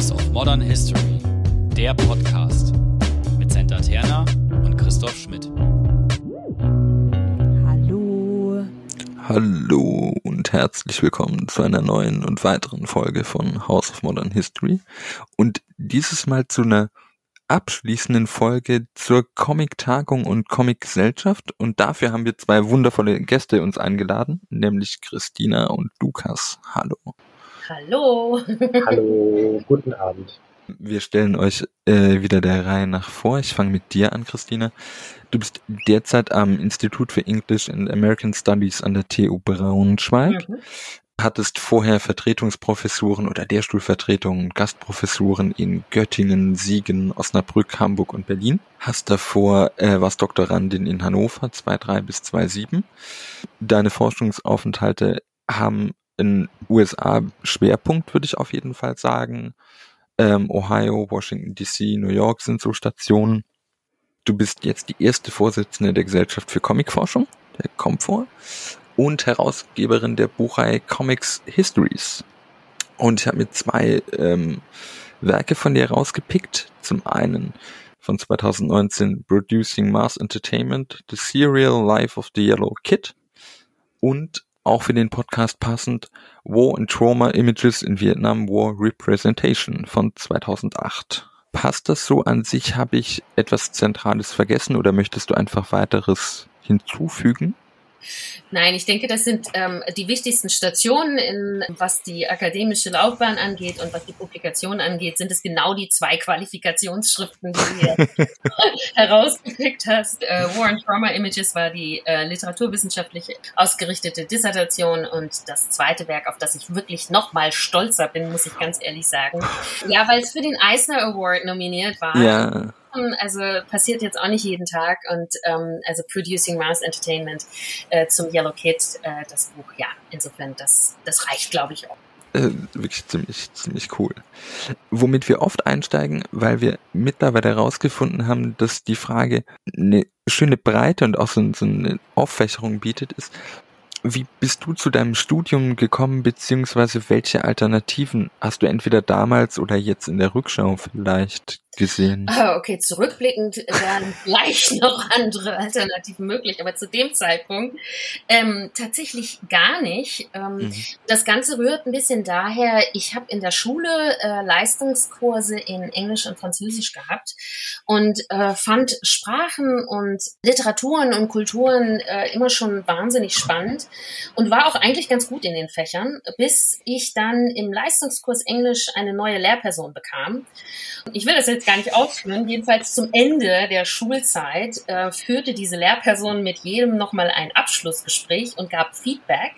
House of Modern History, der Podcast mit Senta Terna und Christoph Schmidt. Hallo. Hallo und herzlich willkommen zu einer neuen und weiteren Folge von House of Modern History und dieses Mal zu einer abschließenden Folge zur Comic-Tagung und Comic-Gesellschaft und dafür haben wir zwei wundervolle Gäste uns eingeladen, nämlich Christina und Lukas. Hallo. Hallo. Hallo, guten Abend. Wir stellen euch äh, wieder der Reihe nach vor. Ich fange mit dir an, Christina. Du bist derzeit am Institut für English and American Studies an der TU Braunschweig. Mhm hattest vorher Vertretungsprofessuren oder Lehrstuhlvertretungen, Gastprofessuren in Göttingen, Siegen, Osnabrück, Hamburg und Berlin. Hast davor, äh, warst Doktorandin in Hannover 2.3 bis 2.7. Deine Forschungsaufenthalte haben in USA Schwerpunkt, würde ich auf jeden Fall sagen. Ähm, Ohio, Washington DC, New York sind so Stationen. Du bist jetzt die erste Vorsitzende der Gesellschaft für Comicforschung, der Comfor und Herausgeberin der Buchreihe Comics Histories. Und ich habe mir zwei ähm, Werke von dir rausgepickt. Zum einen von 2019 Producing Mass Entertainment, The Serial Life of the Yellow Kid und auch für den Podcast passend War and Trauma Images in Vietnam War Representation von 2008. Passt das so an sich? Habe ich etwas Zentrales vergessen oder möchtest du einfach weiteres hinzufügen? Nein, ich denke, das sind ähm, die wichtigsten Stationen, in, was die akademische Laufbahn angeht und was die Publikation angeht, sind es genau die zwei Qualifikationsschriften, die du herausgepickt hast. Äh, War and Trauma Images war die äh, literaturwissenschaftlich ausgerichtete Dissertation und das zweite Werk, auf das ich wirklich noch mal stolzer bin, muss ich ganz ehrlich sagen. Ja, weil es für den Eisner Award nominiert war. Ja also passiert jetzt auch nicht jeden Tag und ähm, also Producing Mass Entertainment äh, zum Yellow Kid, äh, das Buch, ja, insofern das, das reicht, glaube ich auch. Äh, wirklich ziemlich, ziemlich cool. Womit wir oft einsteigen, weil wir mittlerweile herausgefunden haben, dass die Frage eine schöne Breite und auch so, so eine Auffächerung bietet, ist, wie bist du zu deinem Studium gekommen, beziehungsweise welche Alternativen hast du entweder damals oder jetzt in der Rückschau vielleicht gesehen? Ah, okay, zurückblickend wären vielleicht noch andere Alternativen möglich, aber zu dem Zeitpunkt ähm, tatsächlich gar nicht. Ähm, mhm. Das Ganze rührt ein bisschen daher, ich habe in der Schule äh, Leistungskurse in Englisch und Französisch gehabt und äh, fand Sprachen und Literaturen und Kulturen äh, immer schon wahnsinnig spannend und war auch eigentlich ganz gut in den Fächern, bis ich dann im Leistungskurs Englisch eine neue Lehrperson bekam. Ich will das jetzt gar nicht ausführen. Jedenfalls zum Ende der Schulzeit äh, führte diese Lehrperson mit jedem nochmal ein Abschlussgespräch und gab Feedback.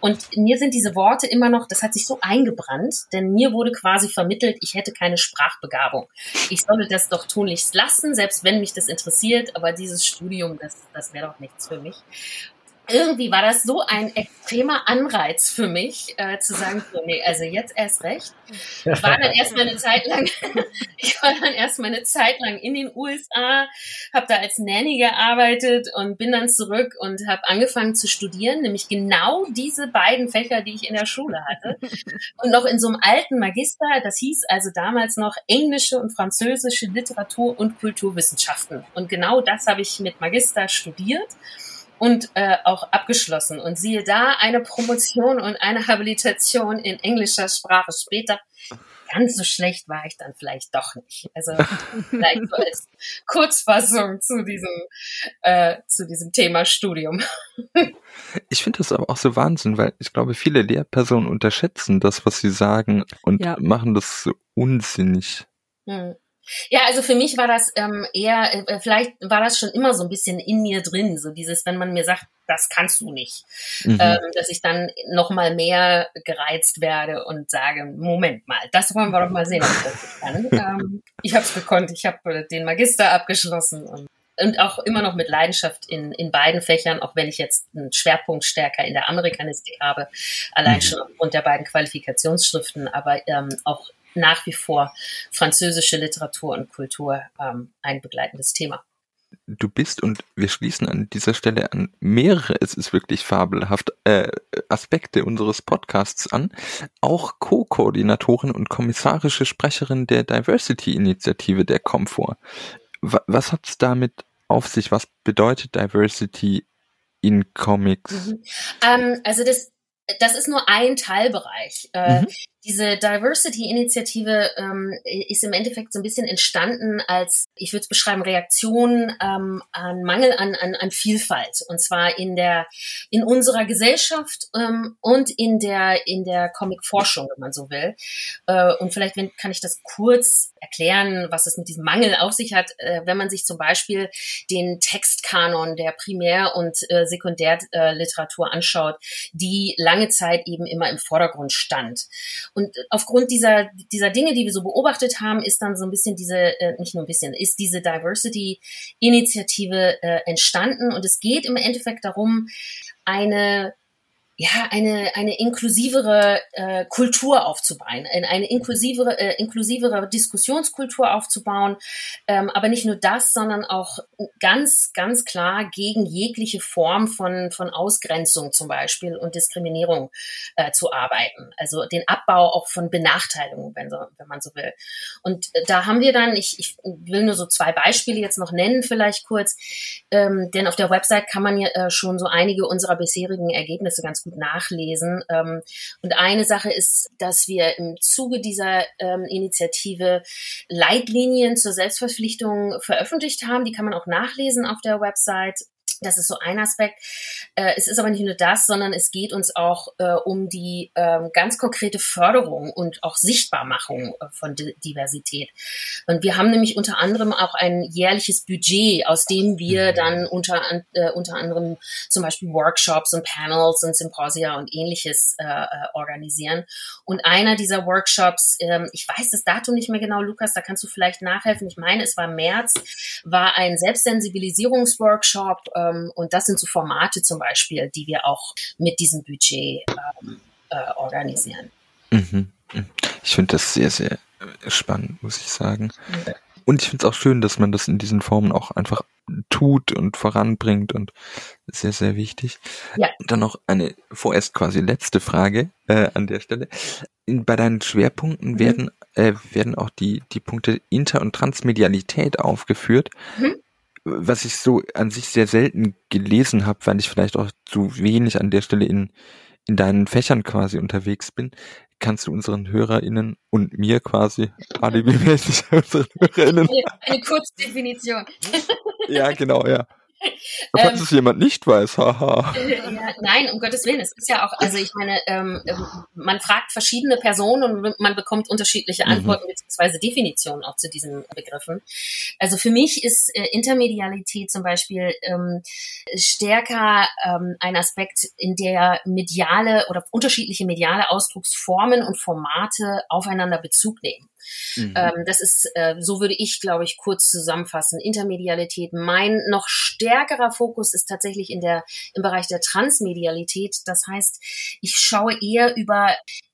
Und mir sind diese Worte immer noch, das hat sich so eingebrannt, denn mir wurde quasi vermittelt, ich hätte keine Sprachbegabung. Ich solle das doch tunlichst lassen, selbst wenn mich das interessiert, aber dieses Studium, das, das wäre doch nichts für mich irgendwie war das so ein extremer Anreiz für mich, äh, zu sagen, so, nee, also jetzt erst recht. Ich war dann erstmal eine Zeit lang, ich war dann erstmal eine Zeit lang in den USA, habe da als Nanny gearbeitet und bin dann zurück und habe angefangen zu studieren, nämlich genau diese beiden Fächer, die ich in der Schule hatte. Und noch in so einem alten Magister, das hieß also damals noch englische und französische Literatur und Kulturwissenschaften. Und genau das habe ich mit Magister studiert und äh, auch abgeschlossen. Und siehe da, eine Promotion und eine Habilitation in englischer Sprache später. Ganz so schlecht war ich dann vielleicht doch nicht. Also vielleicht so als Kurzfassung zu diesem, äh, zu diesem Thema Studium. Ich finde das aber auch so Wahnsinn, weil ich glaube, viele Lehrpersonen unterschätzen das, was sie sagen und ja. machen das so unsinnig. Hm. Ja, also für mich war das ähm, eher, äh, vielleicht war das schon immer so ein bisschen in mir drin, so dieses, wenn man mir sagt, das kannst du nicht, mhm. ähm, dass ich dann noch mal mehr gereizt werde und sage, Moment mal, das wollen wir doch mal sehen, ob ich das kann. ähm, ich habe es gekonnt, ich habe den Magister abgeschlossen und und auch immer noch mit Leidenschaft in, in beiden Fächern, auch wenn ich jetzt einen Schwerpunkt stärker in der Amerikanistik habe, allein mhm. schon aufgrund der beiden Qualifikationsschriften, aber ähm, auch nach wie vor französische Literatur und Kultur ähm, ein begleitendes Thema. du bist und wir schließen an dieser Stelle an mehrere, es ist wirklich fabelhaft, äh, Aspekte unseres Podcasts an, auch Co-Koordinatorin und kommissarische Sprecherin der Diversity-Initiative der Comfort. Was hat es damit auf sich? Was bedeutet Diversity in Comics? Mhm. Ähm, also das, das ist nur ein Teilbereich. Äh, mhm diese Diversity-Initiative ähm, ist im Endeffekt so ein bisschen entstanden als, ich würde es beschreiben, Reaktion ähm, an Mangel an, an, an Vielfalt. Und zwar in der, in unserer Gesellschaft ähm, und in der, in der Comic-Forschung, wenn man so will. Äh, und vielleicht wenn, kann ich das kurz erklären, was es mit diesem Mangel auf sich hat, äh, wenn man sich zum Beispiel den Textkanon der Primär- und äh, Sekundärliteratur anschaut, die lange Zeit eben immer im Vordergrund stand. Und aufgrund dieser, dieser Dinge, die wir so beobachtet haben, ist dann so ein bisschen diese, äh, nicht nur ein bisschen, ist diese Diversity-Initiative äh, entstanden. Und es geht im Endeffekt darum, eine ja, eine, eine inklusivere äh, Kultur aufzubauen, eine inklusivere, äh, inklusivere Diskussionskultur aufzubauen, ähm, aber nicht nur das, sondern auch ganz, ganz klar gegen jegliche Form von, von Ausgrenzung zum Beispiel und Diskriminierung äh, zu arbeiten. Also den Abbau auch von Benachteiligung, wenn, so, wenn man so will. Und äh, da haben wir dann, ich, ich will nur so zwei Beispiele jetzt noch nennen, vielleicht kurz, ähm, denn auf der Website kann man ja äh, schon so einige unserer bisherigen Ergebnisse ganz gut gut nachlesen. Ähm, und eine Sache ist, dass wir im Zuge dieser ähm, Initiative Leitlinien zur Selbstverpflichtung veröffentlicht haben. Die kann man auch nachlesen auf der Website. Das ist so ein Aspekt. Äh, es ist aber nicht nur das, sondern es geht uns auch äh, um die äh, ganz konkrete Förderung und auch Sichtbarmachung äh, von Diversität. Und wir haben nämlich unter anderem auch ein jährliches Budget, aus dem wir mhm. dann unter, unter anderem zum Beispiel Workshops und Panels und Symposia und ähnliches äh, äh organisieren. Und einer dieser Workshops, äh, ich weiß das Datum nicht mehr genau, Lukas, da kannst du vielleicht nachhelfen. Ich meine, es war März, war ein Selbstsensibilisierungsworkshop. Äh, ähm, und das sind so Formate zum Beispiel, die wir auch mit diesem Budget ähm, äh, organisieren. Mhm. Ich finde das sehr, sehr äh, spannend, muss ich sagen. Mhm. Und ich finde es auch schön, dass man das in diesen Formen auch einfach tut und voranbringt und sehr, sehr wichtig. Ja. Dann noch eine vorerst quasi letzte Frage äh, an der Stelle. In, bei deinen Schwerpunkten mhm. werden, äh, werden auch die, die Punkte Inter- und Transmedialität aufgeführt. Mhm was ich so an sich sehr selten gelesen habe, weil ich vielleicht auch zu wenig an der Stelle in, in deinen Fächern quasi unterwegs bin, kannst du unseren HörerInnen und mir quasi alibimäßig unseren HörerInnen. Eine Kurzdefinition. ja, genau, ja. Falls ähm, es jemand nicht weiß, haha. Ja, nein, um Gottes Willen. Es ist ja auch, also ich meine, ähm, ähm man fragt verschiedene Personen und man bekommt unterschiedliche mhm. Antworten mhm. bzw. Definitionen auch zu diesen Begriffen. Also für mich ist äh, Intermedialität zum Beispiel ähm, stärker ähm, ein Aspekt, in der mediale oder unterschiedliche mediale Ausdrucksformen und Formate aufeinander Bezug nehmen. Mhm. Ähm, das ist, äh, so würde ich, glaube ich, kurz zusammenfassen. Intermedialität. Mein noch stärkerer Fokus ist tatsächlich in der, im Bereich der Transmedialität. Das heißt, ich schaue eher über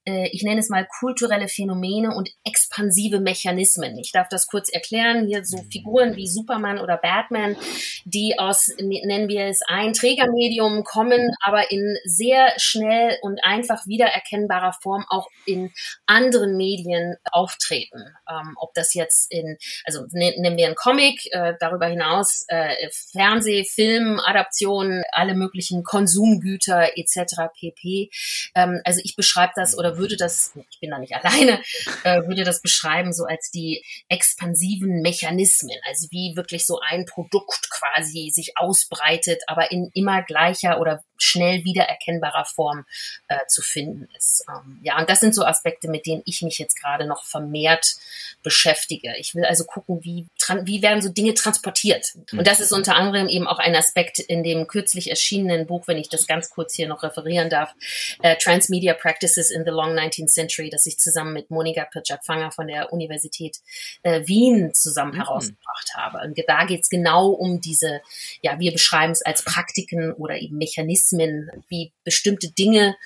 ich nenne es mal kulturelle Phänomene und expansive Mechanismen. Ich darf das kurz erklären. Hier so Figuren wie Superman oder Batman, die aus, nennen wir es, ein Trägermedium kommen, aber in sehr schnell und einfach wiedererkennbarer Form auch in anderen Medien auftreten. Ähm, ob das jetzt in, also ne, nehmen wir einen Comic, äh, darüber hinaus äh, Fernseh, Film, Adaptionen, alle möglichen Konsumgüter etc. pp. Ähm, also ich beschreibe das oder würde das, ich bin da nicht alleine, äh, würde das beschreiben so als die expansiven Mechanismen, also wie wirklich so ein Produkt quasi sich ausbreitet, aber in immer gleicher oder schnell wiedererkennbarer Form äh, zu finden ist. Ähm, ja, und das sind so Aspekte, mit denen ich mich jetzt gerade noch vermehrt beschäftige. Ich will also gucken, wie, wie werden so Dinge transportiert. Und das ist unter anderem eben auch ein Aspekt in dem kürzlich erschienenen Buch, wenn ich das ganz kurz hier noch referieren darf, äh, Transmedia Practices in the Long 19th Century, das ich zusammen mit Monika Pirczak-Fanger von der Universität äh, Wien zusammen mhm. herausgebracht habe. Und da geht es genau um diese, ja, wir beschreiben es als Praktiken oder eben Mechanismen, Mechanismen, wie bestimmte Dinge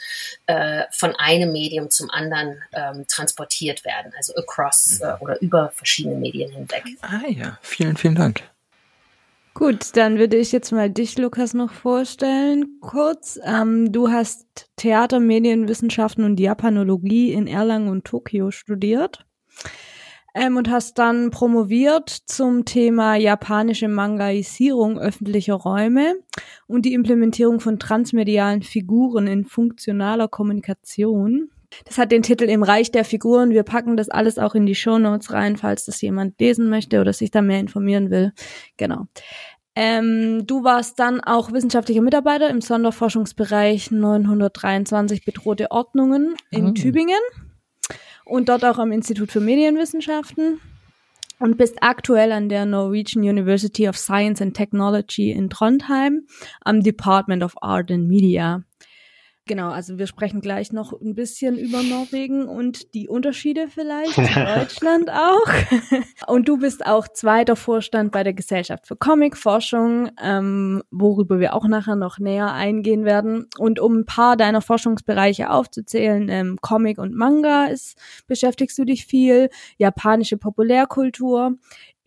äh, von einem Medium zum anderen ähm, transportiert werden, also across äh, oder über verschiedene Medien hinweg. Ah ja, vielen, vielen Dank. Gut, dann würde ich jetzt mal dich, Lukas, noch vorstellen. Kurz, ähm, du hast Theater, Medienwissenschaften und Japanologie in Erlangen und Tokio studiert ähm, und hast dann promoviert zum Thema japanische Mangaisierung öffentlicher Räume und die Implementierung von transmedialen Figuren in funktionaler Kommunikation. Das hat den Titel Im Reich der Figuren. Wir packen das alles auch in die Show Notes rein, falls das jemand lesen möchte oder sich da mehr informieren will. Genau. Ähm, du warst dann auch wissenschaftlicher Mitarbeiter im Sonderforschungsbereich 923 bedrohte Ordnungen in oh. Tübingen und dort auch am Institut für Medienwissenschaften und bist aktuell an der Norwegian University of Science and Technology in Trondheim am Department of Art and Media. Genau, also wir sprechen gleich noch ein bisschen über Norwegen und die Unterschiede vielleicht zu Deutschland auch. Und du bist auch zweiter Vorstand bei der Gesellschaft für Comicforschung, ähm, worüber wir auch nachher noch näher eingehen werden. Und um ein paar deiner Forschungsbereiche aufzuzählen, ähm, Comic und Manga ist, beschäftigst du dich viel, japanische Populärkultur,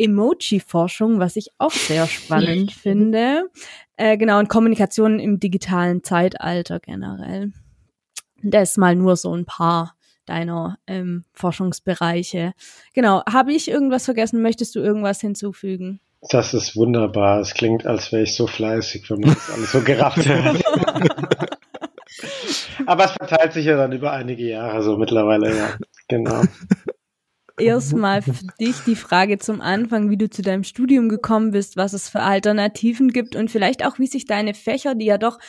Emoji-Forschung, was ich auch sehr spannend finde. Äh, genau, und Kommunikation im digitalen Zeitalter generell. Das mal nur so ein paar deiner ähm, Forschungsbereiche. Genau, habe ich irgendwas vergessen? Möchtest du irgendwas hinzufügen? Das ist wunderbar. Es klingt, als wäre ich so fleißig, wenn man das alles so gerafft hat. Aber es verteilt sich ja dann über einige Jahre so mittlerweile, ja. Genau erstmal für dich die Frage zum Anfang, wie du zu deinem Studium gekommen bist, was es für Alternativen gibt und vielleicht auch, wie sich deine Fächer, die ja doch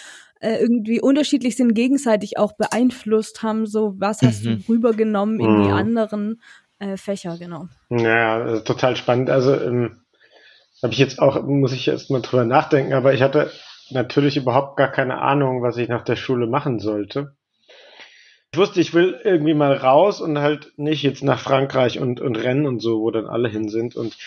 äh, irgendwie unterschiedlich sind, gegenseitig auch beeinflusst haben. So, was hast mhm. du rübergenommen in mhm. die anderen äh, Fächer, genau? Ja, also total spannend. Also ähm, habe ich jetzt auch, muss ich erst mal drüber nachdenken, aber ich hatte natürlich überhaupt gar keine Ahnung, was ich nach der Schule machen sollte. Ich wusste, ich will irgendwie mal raus und halt nicht jetzt nach Frankreich und, und Rennen und so, wo dann alle hin sind. Und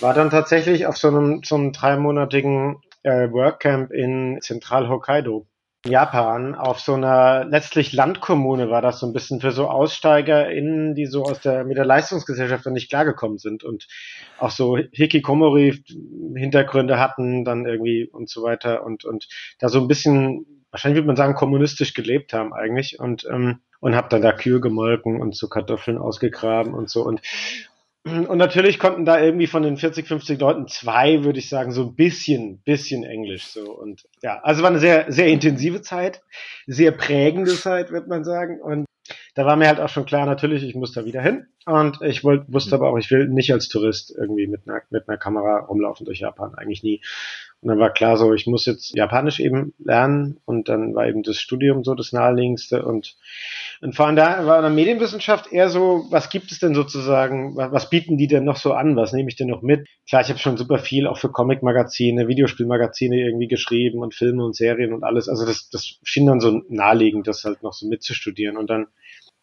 war dann tatsächlich auf so einem, so einem dreimonatigen äh, Workcamp in Zentral Hokkaido. Japan auf so einer letztlich Landkommune war das so ein bisschen für so AussteigerInnen, die so aus der mit der Leistungsgesellschaft dann nicht klargekommen sind und auch so Hikikomori Hintergründe hatten dann irgendwie und so weiter und und da so ein bisschen wahrscheinlich würde man sagen kommunistisch gelebt haben eigentlich und ähm, und habe dann da Kühe gemolken und so Kartoffeln ausgegraben und so und und natürlich konnten da irgendwie von den 40, 50 Leuten zwei, würde ich sagen, so ein bisschen, bisschen Englisch so und ja, also war eine sehr, sehr intensive Zeit, sehr prägende Zeit, wird man sagen und da war mir halt auch schon klar, natürlich, ich muss da wieder hin. Und ich wollt, wusste aber auch, ich will nicht als Tourist irgendwie mit einer, mit einer Kamera rumlaufen durch Japan, eigentlich nie. Und dann war klar so, ich muss jetzt Japanisch eben lernen. Und dann war eben das Studium so das naheliegendste. Und, und vor allem da war in der Medienwissenschaft eher so, was gibt es denn sozusagen, was, was bieten die denn noch so an, was nehme ich denn noch mit? Klar, ich habe schon super viel auch für Comic-Magazine, Videospielmagazine irgendwie geschrieben und Filme und Serien und alles, also das, das schien dann so naheliegend, das halt noch so mitzustudieren. Und dann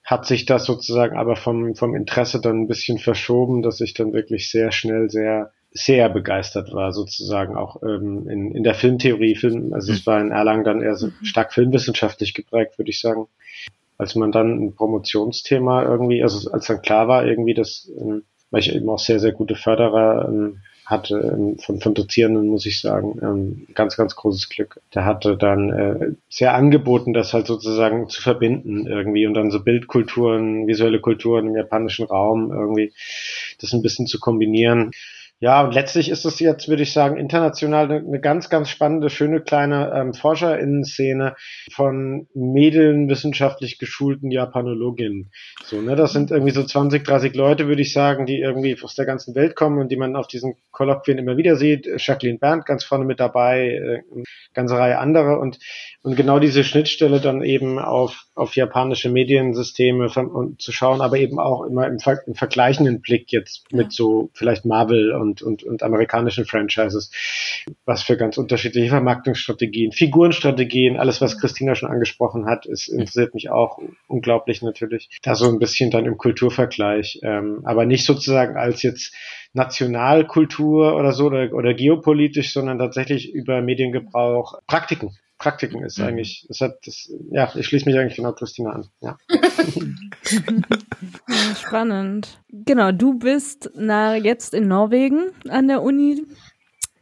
hat sich das sozusagen aber vom, vom Interesse dann ein bisschen verschoben, dass ich dann wirklich sehr schnell sehr, sehr begeistert war, sozusagen auch ähm, in, in der Filmtheorie. Film, also es war in Erlangen dann eher so mhm. stark filmwissenschaftlich geprägt, würde ich sagen. Als man dann ein Promotionsthema irgendwie, also als dann klar war, irgendwie, dass, ähm, weil ich eben auch sehr, sehr gute Förderer ähm, hatte ähm, von, von Dozierenden, muss ich sagen, ähm, ganz, ganz großes Glück. Der hatte dann äh, sehr angeboten, das halt sozusagen zu verbinden irgendwie und dann so Bildkulturen, visuelle Kulturen im japanischen Raum irgendwie das ein bisschen zu kombinieren. Ja, und letztlich ist es jetzt, würde ich sagen, international eine, eine ganz, ganz spannende, schöne kleine ähm, Forscherinnen-Szene von medienwissenschaftlich geschulten Japanologinnen. So, ne, das sind irgendwie so 20, 30 Leute, würde ich sagen, die irgendwie aus der ganzen Welt kommen und die man auf diesen Kolloquien immer wieder sieht. Jacqueline Berndt ganz vorne mit dabei, äh, ganze Reihe andere und, und genau diese Schnittstelle dann eben auf, auf japanische Mediensysteme von, und zu schauen, aber eben auch immer im, Ver im vergleichenden Blick jetzt mit so vielleicht Marvel und und, und, und amerikanischen Franchises. Was für ganz unterschiedliche Vermarktungsstrategien, Figurenstrategien, alles, was Christina schon angesprochen hat, ist, interessiert mich auch unglaublich natürlich. Da so ein bisschen dann im Kulturvergleich, ähm, aber nicht sozusagen als jetzt Nationalkultur oder so oder, oder geopolitisch, sondern tatsächlich über Mediengebrauch, Praktiken. Praktiken ist mhm. eigentlich, das hat das, ja, ich schließe mich eigentlich genau Christina an. Ja. Spannend. Genau, du bist na, jetzt in Norwegen an der Uni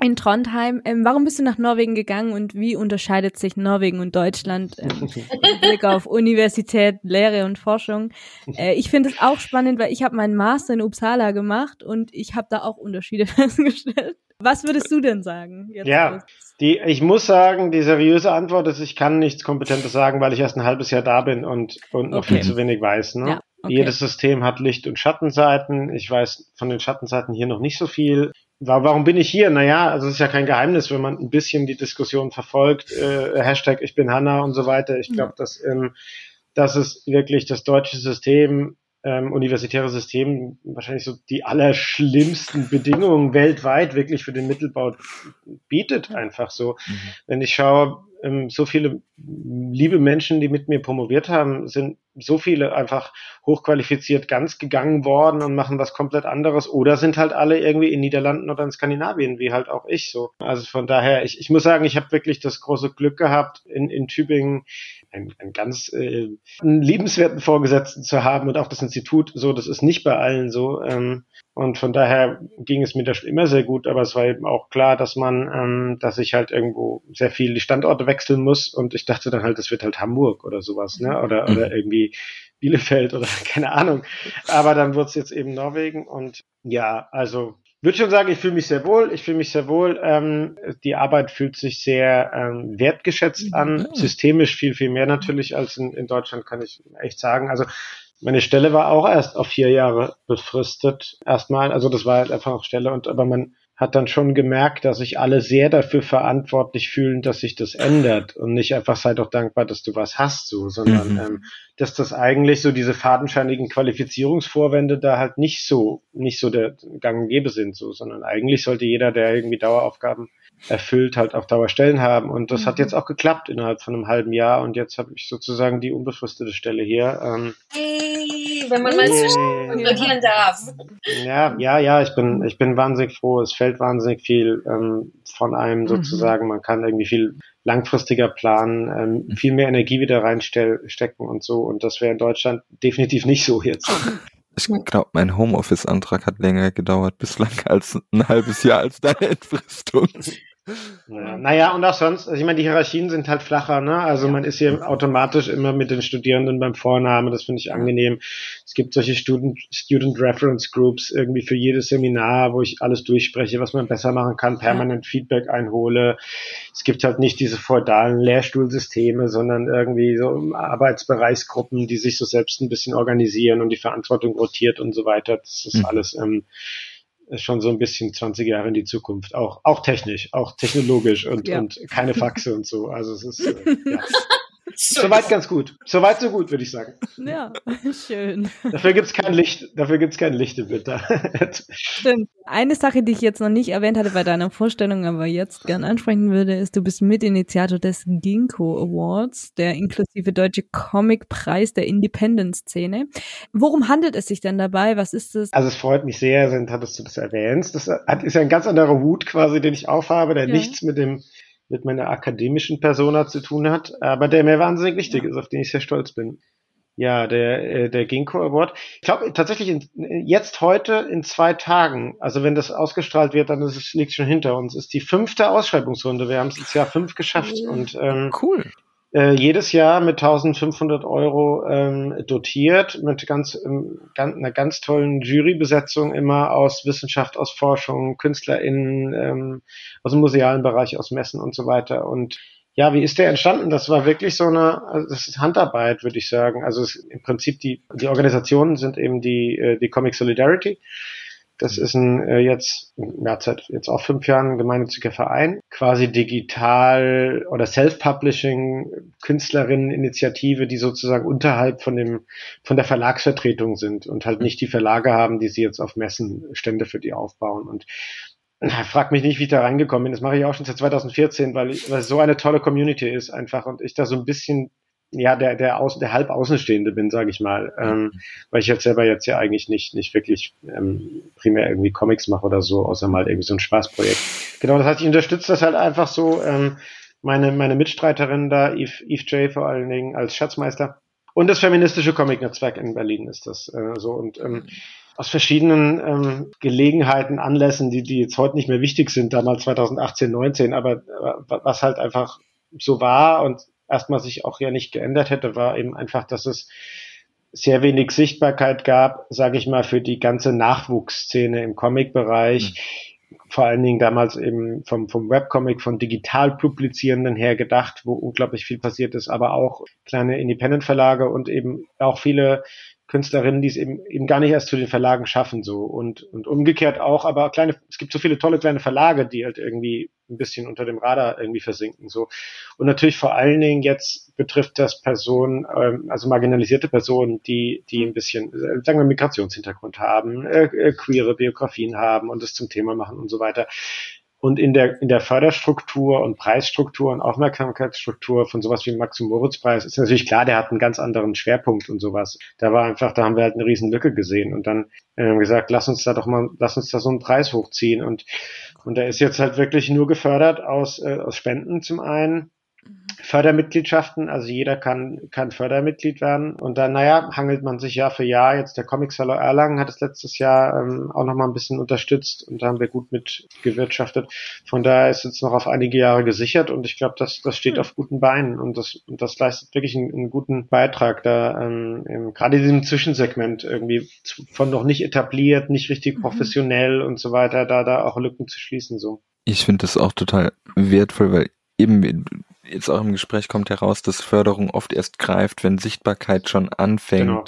in Trondheim. Ähm, warum bist du nach Norwegen gegangen und wie unterscheidet sich Norwegen und Deutschland ähm, im Blick auf Universität, Lehre und Forschung? Äh, ich finde es auch spannend, weil ich habe meinen Master in Uppsala gemacht und ich habe da auch Unterschiede festgestellt. Was würdest du denn sagen? ja, die, ich muss sagen, die seriöse Antwort ist, ich kann nichts Kompetentes sagen, weil ich erst ein halbes Jahr da bin und, und noch okay. viel zu wenig weiß. Ne? Ja, okay. Jedes System hat Licht- und Schattenseiten. Ich weiß von den Schattenseiten hier noch nicht so viel. Warum bin ich hier? Naja, also es ist ja kein Geheimnis, wenn man ein bisschen die Diskussion verfolgt, äh, Hashtag ich bin Hanna und so weiter. Ich glaube, dass, ähm, dass es wirklich das deutsche System ähm, universitäre System wahrscheinlich so die allerschlimmsten Bedingungen weltweit wirklich für den Mittelbau bietet, einfach so. Mhm. Wenn ich schaue, ähm, so viele liebe Menschen, die mit mir promoviert haben, sind so viele einfach hochqualifiziert ganz gegangen worden und machen was komplett anderes oder sind halt alle irgendwie in Niederlanden oder in Skandinavien, wie halt auch ich so. Also von daher, ich, ich muss sagen, ich habe wirklich das große Glück gehabt, in, in Tübingen einen, einen ganz äh, einen liebenswerten Vorgesetzten zu haben und auch das Institut so, das ist nicht bei allen so. Ähm, und von daher ging es mir da immer sehr gut, aber es war eben auch klar, dass man, ähm, dass ich halt irgendwo sehr viel die Standorte wechseln muss und ich dachte dann halt, das wird halt Hamburg oder sowas, ne? Oder, oder mhm. irgendwie Bielefeld oder keine Ahnung. Aber dann wird es jetzt eben Norwegen und ja, also würde schon sagen, ich fühle mich sehr wohl. Ich fühle mich sehr wohl. Ähm, die Arbeit fühlt sich sehr ähm, wertgeschätzt an, ja. systemisch viel, viel mehr natürlich als in, in Deutschland, kann ich echt sagen. Also meine Stelle war auch erst auf vier Jahre befristet. Erstmal, also das war halt einfach noch Stelle und aber man hat dann schon gemerkt, dass sich alle sehr dafür verantwortlich fühlen, dass sich das ändert und nicht einfach sei doch dankbar, dass du was hast, so, sondern mhm. ähm, dass das eigentlich so diese fadenscheinigen Qualifizierungsvorwände da halt nicht so nicht so der Gang und Gäbe sind, so, sondern eigentlich sollte jeder, der irgendwie Daueraufgaben erfüllt, halt auch Dauerstellen haben. Und das mhm. hat jetzt auch geklappt innerhalb von einem halben Jahr. Und jetzt habe ich sozusagen die unbefristete Stelle hier. Ähm, hey, wenn man mal zwischenregieren darf. Ja, ja, ja, ich bin, ich bin wahnsinnig froh. Es fällt wahnsinnig viel ähm, von einem mhm. sozusagen. Man kann irgendwie viel langfristiger planen, ähm, mhm. viel mehr Energie wieder reinstecken und so. Und das wäre in Deutschland definitiv nicht so jetzt. Ich glaube, mein Homeoffice-Antrag hat länger gedauert bislang als ein halbes Jahr als deine Entfristung. Ja, naja, und auch sonst, also ich meine, die Hierarchien sind halt flacher, ne? Also man ist hier automatisch immer mit den Studierenden beim Vornamen, das finde ich angenehm. Es gibt solche Student, Student Reference Groups irgendwie für jedes Seminar, wo ich alles durchspreche, was man besser machen kann, permanent Feedback einhole. Es gibt halt nicht diese feudalen Lehrstuhlsysteme, sondern irgendwie so Arbeitsbereichsgruppen, die sich so selbst ein bisschen organisieren und die Verantwortung rotiert und so weiter. Das ist mhm. alles ähm, ist schon so ein bisschen 20 Jahre in die Zukunft. Auch, auch technisch, auch technologisch und, ja. und keine Faxe und so. Also es ist äh, ja. Soweit ganz gut. Soweit so gut, würde ich sagen. Ja, schön. Dafür gibt's kein Licht, dafür gibt's kein Licht im Winter. Stimmt. Eine Sache, die ich jetzt noch nicht erwähnt hatte bei deiner Vorstellung, aber jetzt gern ansprechen würde, ist, du bist Mitinitiator des Ginkgo Awards, der inklusive Deutsche Comic-Preis der Independence-Szene. Worum handelt es sich denn dabei? Was ist es? Also es freut mich sehr, dass du das erwähnst. Das ist ja ein ganz anderer Hut quasi, den ich aufhabe, der ja. nichts mit dem mit meiner akademischen Persona zu tun hat, aber der mir wahnsinnig wichtig ja. ist, auf den ich sehr stolz bin. Ja, der, äh, der Ginkgo Award. Ich glaube tatsächlich in, jetzt heute in zwei Tagen, also wenn das ausgestrahlt wird, dann ist es, liegt schon hinter uns, ist die fünfte Ausschreibungsrunde. Wir haben es ins Jahr fünf geschafft. Und ähm, cool äh, jedes Jahr mit 1500 Euro ähm, dotiert, mit ganz, ähm, ganz, einer ganz tollen Jurybesetzung immer aus Wissenschaft, aus Forschung, KünstlerInnen, ähm, aus dem musealen Bereich, aus Messen und so weiter. Und ja, wie ist der entstanden? Das war wirklich so eine, also das ist Handarbeit, würde ich sagen. Also es, im Prinzip die, die Organisationen sind eben die, äh, die Comic Solidarity das ist ein äh, jetzt, ja, seit jetzt auch fünf Jahren gemeinnütziger Verein, quasi digital oder Self-Publishing Künstlerinnen-Initiative, die sozusagen unterhalb von dem, von der Verlagsvertretung sind und halt nicht die Verlage haben, die sie jetzt auf Messen Stände für die aufbauen. Und na, frag mich nicht, wie ich da reingekommen bin. Das mache ich auch schon seit 2014, weil, ich, weil es so eine tolle Community ist einfach und ich da so ein bisschen ja der der Außen, der halb Außenstehende bin, sage ich mal, ähm, weil ich jetzt selber jetzt ja eigentlich nicht nicht wirklich ähm, primär irgendwie Comics mache oder so, außer mal irgendwie so ein Spaßprojekt. Genau, das heißt, ich unterstütze das halt einfach so. Ähm, meine meine Mitstreiterin da, Eve, Eve J vor allen Dingen als Schatzmeister und das feministische Comic-Netzwerk in Berlin ist das äh, so und ähm, aus verschiedenen ähm, Gelegenheiten, Anlässen, die, die jetzt heute nicht mehr wichtig sind, damals 2018, 19, aber äh, was halt einfach so war und erstmal sich auch ja nicht geändert hätte, war eben einfach, dass es sehr wenig Sichtbarkeit gab, sage ich mal, für die ganze Nachwuchsszene im Comic-Bereich. Mhm. Vor allen Dingen damals eben vom, vom Webcomic, von digital publizierenden her gedacht, wo unglaublich viel passiert ist, aber auch kleine Independent-Verlage und eben auch viele Künstlerinnen, die es eben, eben gar nicht erst zu den Verlagen schaffen, so und, und umgekehrt auch, aber kleine, es gibt so viele tolle kleine Verlage, die halt irgendwie ein bisschen unter dem Radar irgendwie versinken, so. Und natürlich vor allen Dingen jetzt betrifft das Personen, ähm, also marginalisierte Personen, die, die ein bisschen, äh, sagen wir, Migrationshintergrund haben, äh, äh, queere Biografien haben und es zum Thema machen und so weiter. Und in der, in der Förderstruktur und Preisstruktur und Aufmerksamkeitsstruktur von sowas wie Max- und Moritz-Preis ist natürlich klar, der hat einen ganz anderen Schwerpunkt und sowas. Da war einfach, da haben wir halt eine riesen Lücke gesehen und dann äh, gesagt, lass uns da doch mal, lass uns da so einen Preis hochziehen und, und der ist jetzt halt wirklich nur gefördert aus, äh, aus Spenden zum einen Fördermitgliedschaften, also jeder kann, kann Fördermitglied werden. Und dann, naja, hangelt man sich Jahr für Jahr. Jetzt der Comic Seller Erlangen hat es letztes Jahr ähm, auch nochmal ein bisschen unterstützt und da haben wir gut mit gewirtschaftet. Von daher ist jetzt noch auf einige Jahre gesichert und ich glaube, das, das steht mhm. auf guten Beinen und das, und das leistet wirklich einen, einen guten Beitrag da, ähm, im, gerade in diesem Zwischensegment irgendwie von noch nicht etabliert, nicht richtig mhm. professionell und so weiter, da, da auch Lücken zu schließen, so. Ich finde das auch total wertvoll, weil eben jetzt auch im Gespräch kommt heraus, dass Förderung oft erst greift, wenn Sichtbarkeit schon anfängt. Genau.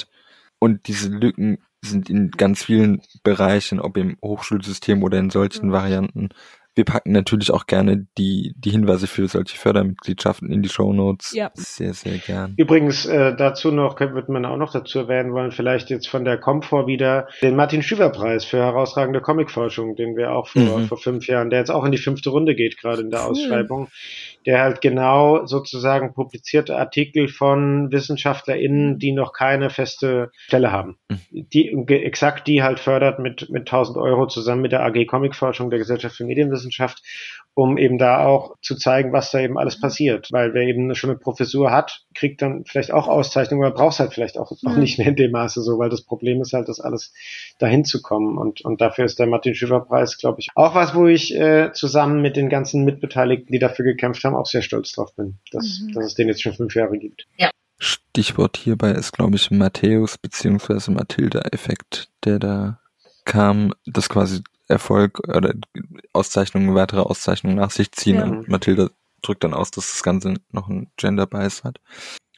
Und diese Lücken sind in ganz vielen Bereichen, ob im Hochschulsystem oder in solchen mhm. Varianten, wir packen natürlich auch gerne die, die Hinweise für solche Fördermitgliedschaften in die Show Notes. Ja. Sehr, sehr gern. Übrigens, äh, dazu noch, könnte man auch noch dazu erwähnen wollen, vielleicht jetzt von der Comfort wieder den Martin Schüver Preis für herausragende Comicforschung, den wir auch vor, mhm. vor fünf Jahren, der jetzt auch in die fünfte Runde geht, gerade in der Ausschreibung, der halt genau sozusagen publizierte Artikel von WissenschaftlerInnen, die noch keine feste Stelle haben. Mhm. Die, exakt die halt fördert mit, mit 1000 Euro zusammen mit der AG Comicforschung der Gesellschaft für Medienwissenschaft um eben da auch zu zeigen, was da eben alles passiert. Weil wer eben schon eine Professur hat, kriegt dann vielleicht auch Auszeichnungen, aber braucht es halt vielleicht auch, auch nicht mehr in dem Maße so, weil das Problem ist halt, das alles dahin zu kommen. Und, und dafür ist der Martin Schiffer Preis, glaube ich, auch was, wo ich äh, zusammen mit den ganzen Mitbeteiligten, die dafür gekämpft haben, auch sehr stolz drauf bin, dass, mhm. dass es den jetzt schon fünf Jahre gibt. Ja. Stichwort hierbei ist, glaube ich, Matthäus beziehungsweise Mathilda-Effekt, der da kam, das quasi Erfolg oder Auszeichnungen, weitere Auszeichnungen nach sich ziehen ja. und Mathilda drückt dann aus, dass das Ganze noch einen Gender Bias hat.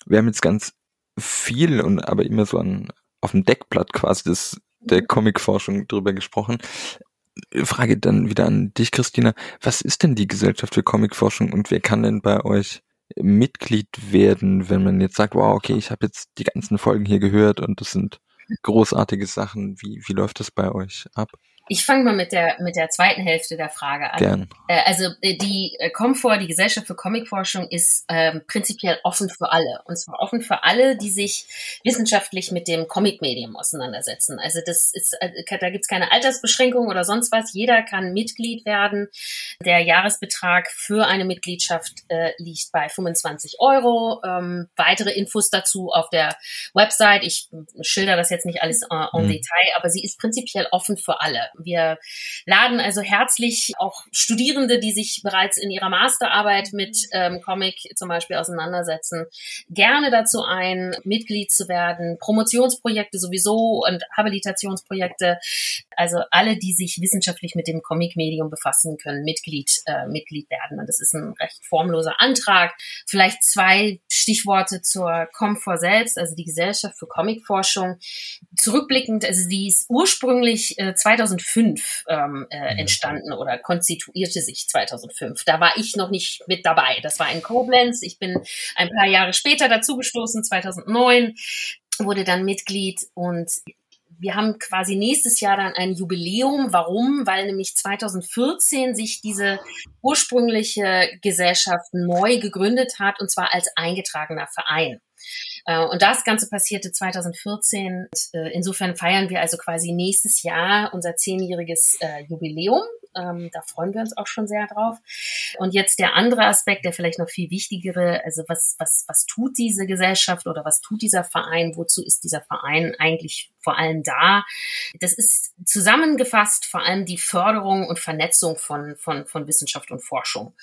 Wir haben jetzt ganz viel und aber immer so an, auf dem Deckblatt quasi des, der mhm. Comicforschung drüber gesprochen. Frage dann wieder an dich, Christina. Was ist denn die Gesellschaft für Comicforschung und wer kann denn bei euch Mitglied werden, wenn man jetzt sagt, wow, okay, ich habe jetzt die ganzen Folgen hier gehört und das sind großartige Sachen. Wie, wie läuft das bei euch ab? Ich fange mal mit der, mit der zweiten Hälfte der Frage an. Gern. Äh, also äh, die äh, Comfort, die Gesellschaft für Comicforschung, ist ähm, prinzipiell offen für alle. Und zwar offen für alle, die sich wissenschaftlich mit dem Comic-Medium auseinandersetzen. Also das ist, da gibt's keine Altersbeschränkung oder sonst was. Jeder kann Mitglied werden. Der Jahresbetrag für eine Mitgliedschaft äh, liegt bei 25 Euro. Ähm, weitere Infos dazu auf der Website. Ich schilder das jetzt nicht alles en, en mhm. Detail, aber sie ist prinzipiell offen für alle. Wir laden also herzlich auch Studierende, die sich bereits in ihrer Masterarbeit mit ähm, Comic zum Beispiel auseinandersetzen, gerne dazu ein, Mitglied zu werden, Promotionsprojekte sowieso und Habilitationsprojekte. Also alle, die sich wissenschaftlich mit dem Comic-Medium befassen können, Mitglied, äh, Mitglied werden. Und das ist ein recht formloser Antrag. Vielleicht zwei Stichworte zur Comfort selbst, also die Gesellschaft für Comicforschung. Zurückblickend, also die ist ursprünglich äh, 2005 2005 ähm, äh, mhm. entstanden oder konstituierte sich 2005. Da war ich noch nicht mit dabei. Das war in Koblenz. Ich bin ein paar Jahre später dazugestoßen, 2009, wurde dann Mitglied und wir haben quasi nächstes Jahr dann ein Jubiläum. Warum? Weil nämlich 2014 sich diese ursprüngliche Gesellschaft neu gegründet hat und zwar als eingetragener Verein. Äh, und das Ganze passierte 2014. Äh, insofern feiern wir also quasi nächstes Jahr unser zehnjähriges äh, Jubiläum. Ähm, da freuen wir uns auch schon sehr drauf. Und jetzt der andere Aspekt, der vielleicht noch viel wichtigere, also was, was, was tut diese Gesellschaft oder was tut dieser Verein? Wozu ist dieser Verein eigentlich vor allem da. Das ist zusammengefasst vor allem die Förderung und Vernetzung von, von, von Wissenschaft und Forschung.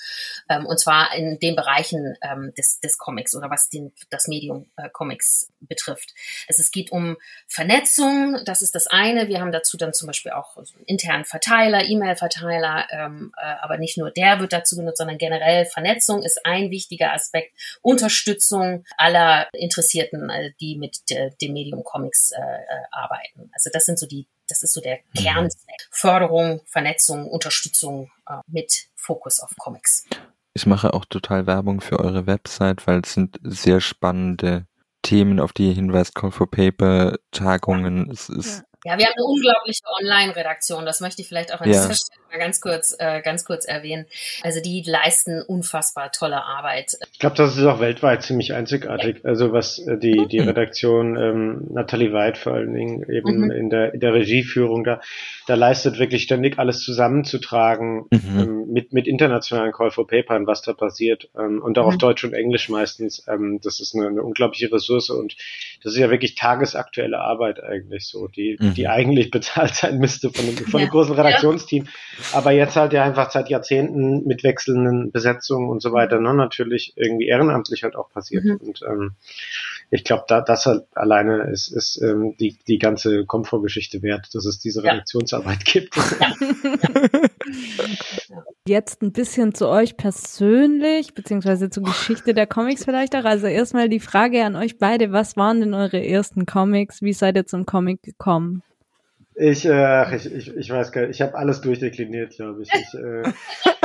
Ähm, und zwar in den Bereichen ähm, des, des Comics oder was den, das Medium äh, Comics betrifft. Es, es geht um Vernetzung, das ist das eine. Wir haben dazu dann zum Beispiel auch einen internen Verteiler, E-Mail-Verteiler, ähm, äh, aber nicht nur der wird dazu genutzt, sondern generell Vernetzung ist ein wichtiger Aspekt. Unterstützung aller Interessierten, äh, die mit äh, dem Medium Comics äh, äh arbeiten. Also das sind so die, das ist so der mhm. Kern. Förderung, Vernetzung, Unterstützung äh, mit Fokus auf Comics. Ich mache auch total Werbung für eure Website, weil es sind sehr spannende Themen, auf die ihr hinweist, Call for Paper, Tagungen. Es ist ja, wir haben eine unglaubliche Online-Redaktion. Das möchte ich vielleicht auch an ja. dieser Stelle mal ganz kurz, äh, ganz kurz erwähnen. Also die leisten unfassbar tolle Arbeit. Ich glaube, das ist auch weltweit ziemlich einzigartig. Ja. Also was äh, die die Redaktion ähm, Natalie White vor allen Dingen eben mhm. in der in der Regieführung da da leistet wirklich ständig alles zusammenzutragen mhm. ähm, mit mit internationalen Call for Papern, was da passiert ähm, und auch mhm. auf Deutsch und Englisch meistens. Ähm, das ist eine, eine unglaubliche Ressource und das ist ja wirklich tagesaktuelle Arbeit eigentlich so, die, mhm. die eigentlich bezahlt sein müsste von einem, von einem ja. großen Redaktionsteam. Aber jetzt halt ja einfach seit Jahrzehnten mit wechselnden Besetzungen und so weiter, ne, natürlich irgendwie ehrenamtlich halt auch passiert. Mhm. Und ähm, ich glaube, da, das halt alleine ist, ist ähm, die, die ganze Komfortgeschichte wert, dass es diese Redaktionsarbeit gibt. Ja. Jetzt ein bisschen zu euch persönlich, beziehungsweise zur Geschichte der Comics vielleicht auch. Also erstmal die Frage an euch beide, was waren denn eure ersten Comics? Wie seid ihr zum Comic gekommen? Ich, äh, ich, ich, ich weiß gar nicht, ich habe alles durchdekliniert, glaube ich. ich äh,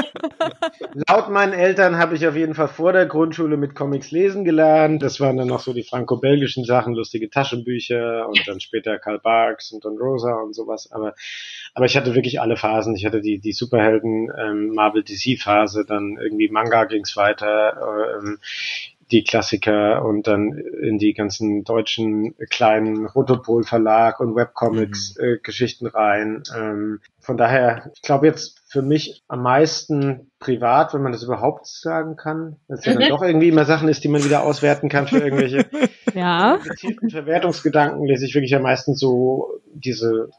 laut meinen Eltern habe ich auf jeden Fall vor der Grundschule mit Comics lesen gelernt. Das waren dann noch so die franco-belgischen Sachen, lustige Taschenbücher und dann später Karl Barks und Don Rosa und sowas. Aber, aber ich hatte wirklich alle Phasen. Ich hatte die, die Superhelden ähm, Marvel DC Phase, dann irgendwie Manga ging's weiter. Ähm, die Klassiker und dann in die ganzen deutschen kleinen Rotopol Verlag und Webcomics mhm. äh, Geschichten rein. Ähm, von daher, ich glaube jetzt für mich am meisten privat, wenn man das überhaupt sagen kann, es ja dann mhm. doch irgendwie immer Sachen ist, die man wieder auswerten kann für irgendwelche ja. Verwertungsgedanken, lese ich wirklich am meisten so diese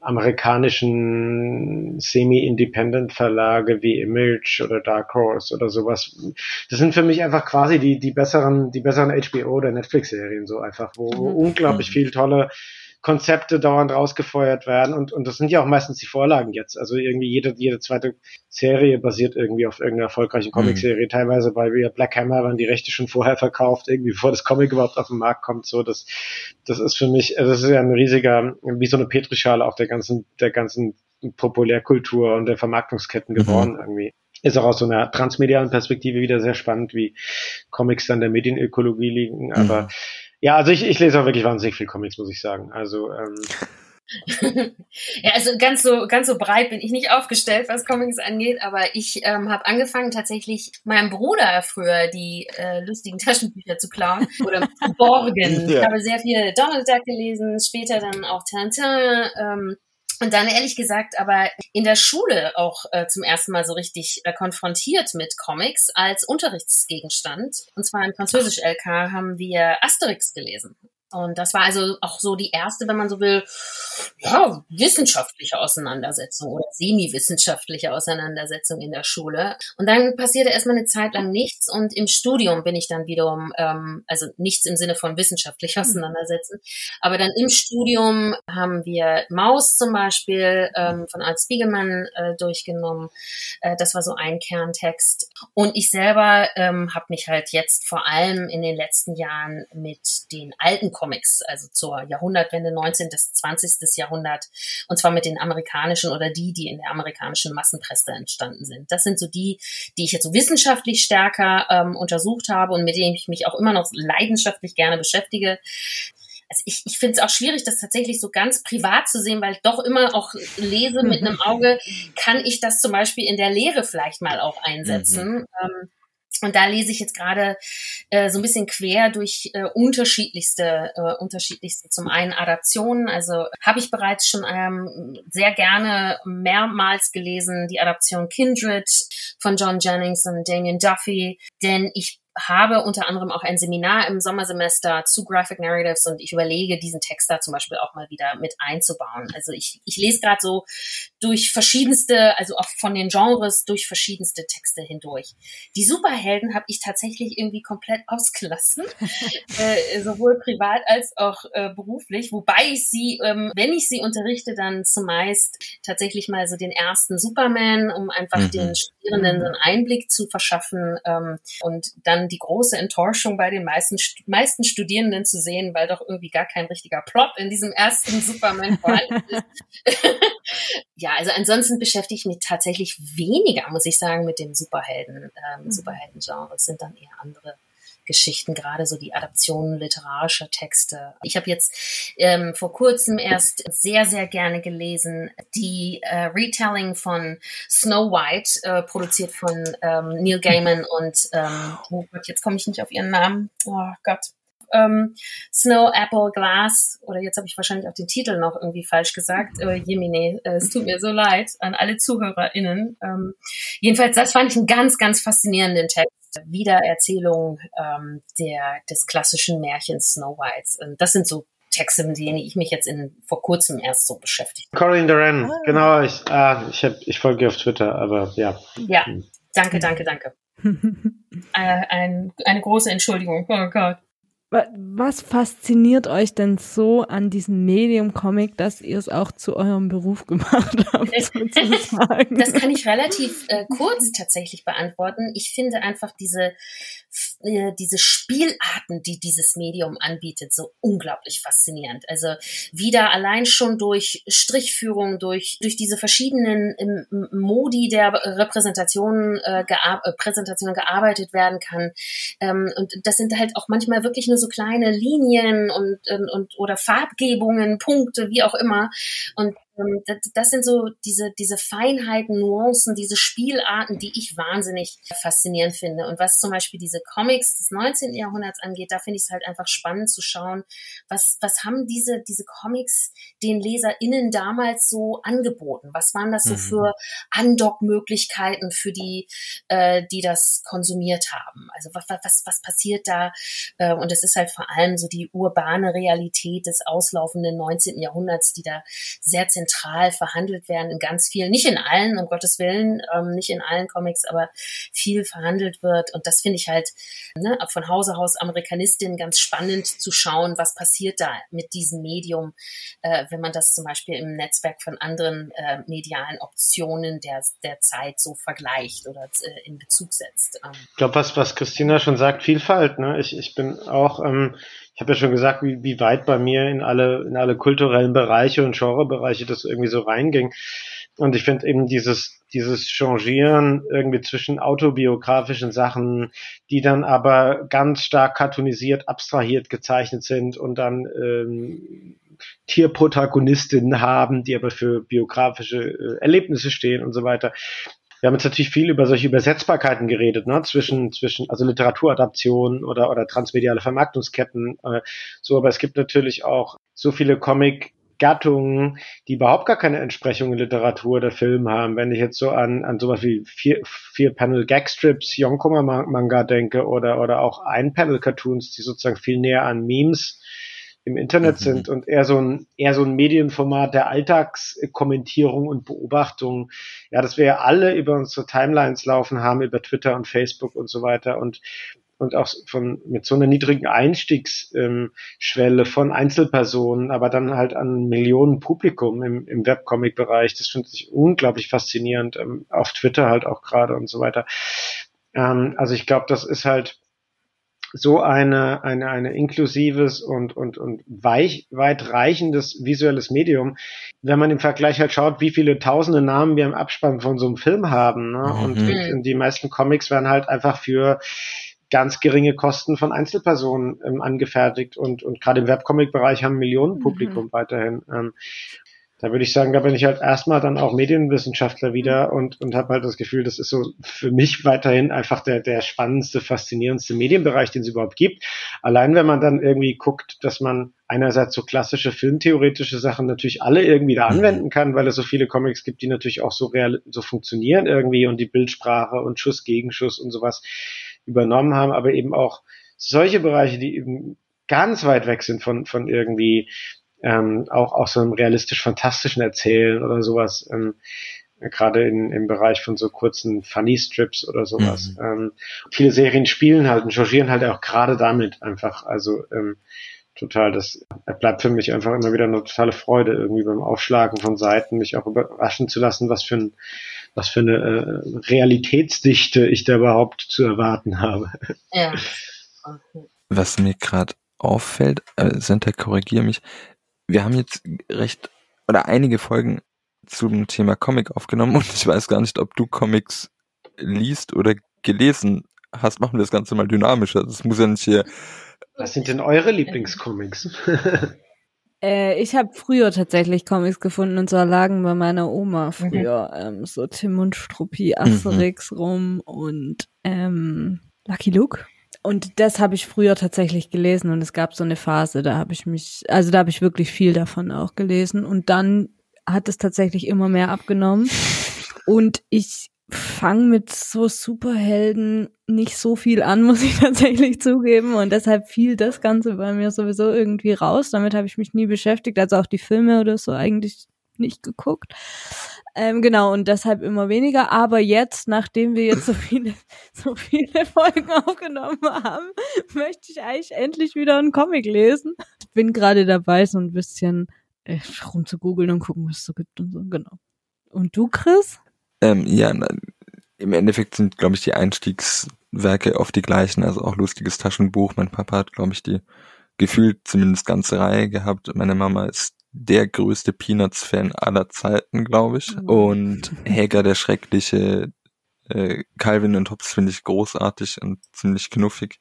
amerikanischen Semi-Independent Verlage wie Image oder Dark Horse oder sowas. Das sind für mich einfach quasi die, die besseren, die besseren HBO oder Netflix Serien so einfach, wo mhm. unglaublich viel tolle Konzepte dauernd rausgefeuert werden und, und das sind ja auch meistens die Vorlagen jetzt. Also irgendwie jede, jede zweite Serie basiert irgendwie auf irgendeiner erfolgreichen mhm. Comicserie. Mhm. Teilweise bei Black Hammer waren die Rechte schon vorher verkauft, irgendwie bevor das Comic überhaupt auf den Markt kommt. So, das, das ist für mich, das ist ja ein riesiger, wie so eine Petrischale auch der ganzen, der ganzen Populärkultur und der Vermarktungsketten mhm. geworden mhm. irgendwie ist auch aus so einer transmedialen Perspektive wieder sehr spannend, wie Comics dann der Medienökologie liegen. Aber mhm. Ja, also ich, ich lese auch wirklich wahnsinnig viel Comics, muss ich sagen. Also ähm, ja, also ganz so ganz so breit bin ich nicht aufgestellt, was Comics angeht, aber ich ähm, habe angefangen tatsächlich meinem Bruder früher die äh, lustigen Taschenbücher zu klauen oder zu borgen. Ja. Ich habe sehr viel Donald Duck gelesen, später dann auch Tintin. Ähm, und dann ehrlich gesagt aber in der Schule auch äh, zum ersten Mal so richtig äh, konfrontiert mit Comics als Unterrichtsgegenstand. Und zwar im Französisch-LK haben wir Asterix gelesen. Und das war also auch so die erste, wenn man so will, ja, wissenschaftliche Auseinandersetzung oder semi-wissenschaftliche Auseinandersetzung in der Schule. Und dann passierte erstmal eine Zeit lang nichts und im Studium bin ich dann wiederum, ähm, also nichts im Sinne von wissenschaftlich hm. auseinandersetzen, aber dann im Studium haben wir Maus zum Beispiel ähm, von Art Spiegelmann äh, durchgenommen. Äh, das war so ein Kerntext. Und ich selber ähm, habe mich halt jetzt vor allem in den letzten Jahren mit den alten Comics, also zur Jahrhundertwende 19. bis 20. Jahrhundert, und zwar mit den amerikanischen oder die, die in der amerikanischen Massenpresse entstanden sind. Das sind so die, die ich jetzt so wissenschaftlich stärker ähm, untersucht habe und mit denen ich mich auch immer noch leidenschaftlich gerne beschäftige also ich, ich finde es auch schwierig, das tatsächlich so ganz privat zu sehen, weil ich doch immer auch lese mit einem Auge, kann ich das zum Beispiel in der Lehre vielleicht mal auch einsetzen. Mhm. Ähm, und da lese ich jetzt gerade äh, so ein bisschen quer durch äh, unterschiedlichste, äh, unterschiedlichste. Zum einen Adaptionen. Also habe ich bereits schon ähm, sehr gerne mehrmals gelesen. Die Adaption Kindred von John Jennings und Damien Duffy, denn ich habe unter anderem auch ein Seminar im Sommersemester zu Graphic Narratives und ich überlege, diesen Text da zum Beispiel auch mal wieder mit einzubauen. Also ich, ich lese gerade so durch verschiedenste, also auch von den Genres durch verschiedenste Texte hindurch. Die Superhelden habe ich tatsächlich irgendwie komplett ausgelassen, äh, sowohl privat als auch äh, beruflich, wobei ich sie, ähm, wenn ich sie unterrichte, dann zumeist tatsächlich mal so den ersten Superman, um einfach mhm. den Studierenden einen Einblick zu verschaffen ähm, und dann die große Enttäuschung bei den meisten, meisten Studierenden zu sehen, weil doch irgendwie gar kein richtiger Plot in diesem ersten Superman vorhanden ist. ja, also ansonsten beschäftige ich mich tatsächlich weniger, muss ich sagen, mit dem Superhelden, ähm, mhm. Superhelden-Genre. Es sind dann eher andere Geschichten, gerade so die Adaptionen literarischer Texte. Ich habe jetzt ähm, vor kurzem erst sehr, sehr gerne gelesen die äh, Retelling von Snow White, äh, produziert von ähm, Neil Gaiman und ähm, oh Gott, jetzt komme ich nicht auf ihren Namen. Oh Gott ähm, Snow Apple Glass, oder jetzt habe ich wahrscheinlich auch den Titel noch irgendwie falsch gesagt, äh, Jemine, äh, es tut mir so leid an alle ZuhörerInnen. Ähm, jedenfalls, das fand ich einen ganz, ganz faszinierenden Text. Wiedererzählung ähm, der, des klassischen Märchens Snow White. Und das sind so Texte, mit denen ich mich jetzt in, vor kurzem erst so beschäftigt Corinne Duran, ah. genau. Ich, ah, ich, hab, ich folge auf Twitter, aber ja. Ja, danke, danke, danke. äh, ein, eine große Entschuldigung. Oh Gott. Was fasziniert euch denn so an diesem Medium-Comic, dass ihr es auch zu eurem Beruf gemacht habt, sozusagen? Das kann ich relativ äh, kurz tatsächlich beantworten. Ich finde einfach diese, äh, diese Spielarten, die dieses Medium anbietet, so unglaublich faszinierend. Also wieder allein schon durch Strichführung, durch, durch diese verschiedenen ähm, Modi der Repräsentationen, äh, gear äh, Präsentationen gearbeitet werden kann. Ähm, und das sind halt auch manchmal wirklich nur so kleine Linien und, und, und oder Farbgebungen, Punkte, wie auch immer. Und das sind so diese, diese Feinheiten, Nuancen, diese Spielarten, die ich wahnsinnig faszinierend finde. Und was zum Beispiel diese Comics des 19. Jahrhunderts angeht, da finde ich es halt einfach spannend zu schauen, was, was haben diese, diese Comics den LeserInnen damals so angeboten? Was waren das so mhm. für Andockmöglichkeiten für die, äh, die das konsumiert haben? Also was, was, was passiert da? Äh, und es ist halt vor allem so die urbane Realität des auslaufenden 19. Jahrhunderts, die da sehr zentral verhandelt werden in ganz vielen, nicht in allen, um Gottes Willen, ähm, nicht in allen Comics, aber viel verhandelt wird. Und das finde ich halt ne, von Hause aus Amerikanistin ganz spannend zu schauen, was passiert da mit diesem Medium, äh, wenn man das zum Beispiel im Netzwerk von anderen äh, medialen Optionen der, der Zeit so vergleicht oder äh, in Bezug setzt. Ähm. Ich glaube, was, was Christina schon sagt, Vielfalt. Ne? Ich, ich bin auch ähm, ich habe ja schon gesagt, wie, wie weit bei mir in alle, in alle kulturellen Bereiche und Genrebereiche das irgendwie so reinging. Und ich finde eben dieses, dieses Changieren irgendwie zwischen autobiografischen Sachen, die dann aber ganz stark cartoonisiert, abstrahiert gezeichnet sind und dann ähm, Tierprotagonistinnen haben, die aber für biografische äh, Erlebnisse stehen und so weiter wir haben jetzt natürlich viel über solche Übersetzbarkeiten geredet, ne, zwischen, zwischen, also Literaturadaptionen oder, oder transmediale Vermarktungsketten, äh, so, aber es gibt natürlich auch so viele Comic, Gattungen, die überhaupt gar keine Entsprechung in Literatur oder Film haben. Wenn ich jetzt so an, an sowas wie vier, vier Panel Gagstrips, Yonkoma Manga denke oder, oder auch ein Panel Cartoons, die sozusagen viel näher an Memes im Internet mhm. sind und eher so ein eher so ein Medienformat der Alltagskommentierung und Beobachtung. Ja, dass wir ja alle über unsere Timelines laufen haben, über Twitter und Facebook und so weiter und und auch von mit so einer niedrigen Einstiegsschwelle von Einzelpersonen, aber dann halt an Millionen Publikum im, im Webcomic-Bereich. Das finde ich unglaublich faszinierend, ähm, auf Twitter halt auch gerade und so weiter. Ähm, also ich glaube, das ist halt so eine, eine, eine inklusives und, und, und weich, weitreichendes visuelles Medium, wenn man im Vergleich halt schaut, wie viele tausende Namen wir im Abspann von so einem Film haben. Ne? Mhm. Und, und die meisten Comics werden halt einfach für ganz geringe Kosten von Einzelpersonen ähm, angefertigt und, und gerade im Webcomic-Bereich haben Millionen Publikum mhm. weiterhin. Ähm, da würde ich sagen, da bin ich halt erstmal dann auch Medienwissenschaftler wieder und, und habe halt das Gefühl, das ist so für mich weiterhin einfach der, der spannendste, faszinierendste Medienbereich, den es überhaupt gibt. Allein wenn man dann irgendwie guckt, dass man einerseits so klassische filmtheoretische Sachen natürlich alle irgendwie da mhm. anwenden kann, weil es so viele Comics gibt, die natürlich auch so real, so funktionieren irgendwie und die Bildsprache und Schuss, Gegenschuss und sowas übernommen haben, aber eben auch solche Bereiche, die eben ganz weit weg sind von, von irgendwie ähm, auch, auch so einem realistisch-fantastischen Erzählen oder sowas. Ähm, gerade in, im Bereich von so kurzen Funny Strips oder sowas. Mhm. Ähm, viele Serien spielen halt und changieren halt auch gerade damit einfach. Also ähm, total, das bleibt für mich einfach immer wieder eine totale Freude, irgendwie beim Aufschlagen von Seiten, mich auch überraschen zu lassen, was für ein was für eine äh, Realitätsdichte ich da überhaupt zu erwarten habe. Ja. Okay. Was mir gerade auffällt, äh, Senta, korrigiere mich, wir haben jetzt recht oder einige Folgen zum Thema Comic aufgenommen und ich weiß gar nicht, ob du Comics liest oder gelesen hast. Machen wir das Ganze mal dynamischer. Das muss ja nicht hier. Was sind denn eure Lieblingscomics? äh, ich habe früher tatsächlich Comics gefunden und zwar lagen bei meiner Oma mhm. früher mhm. ähm, so Tim und Struppi, Asterix mhm. rum und ähm, Lucky Luke. Und das habe ich früher tatsächlich gelesen und es gab so eine Phase, da habe ich mich, also da habe ich wirklich viel davon auch gelesen und dann hat es tatsächlich immer mehr abgenommen. Und ich fange mit so Superhelden nicht so viel an, muss ich tatsächlich zugeben. Und deshalb fiel das Ganze bei mir sowieso irgendwie raus. Damit habe ich mich nie beschäftigt, also auch die Filme oder so eigentlich nicht geguckt. Ähm, genau, und deshalb immer weniger. Aber jetzt, nachdem wir jetzt so viele, so viele Folgen aufgenommen haben, möchte ich eigentlich endlich wieder einen Comic lesen. Ich bin gerade dabei, so ein bisschen äh, rum zu googeln und gucken, was es so gibt und so, genau. Und du, Chris? Ähm, ja, im Endeffekt sind, glaube ich, die Einstiegswerke oft die gleichen, also auch lustiges Taschenbuch. Mein Papa hat, glaube ich, die gefühlt zumindest ganze Reihe gehabt. Meine Mama ist der größte Peanuts-Fan aller Zeiten, glaube ich. Mhm. Und Hager der Schreckliche, äh, Calvin und Hobbes finde ich großartig und ziemlich knuffig.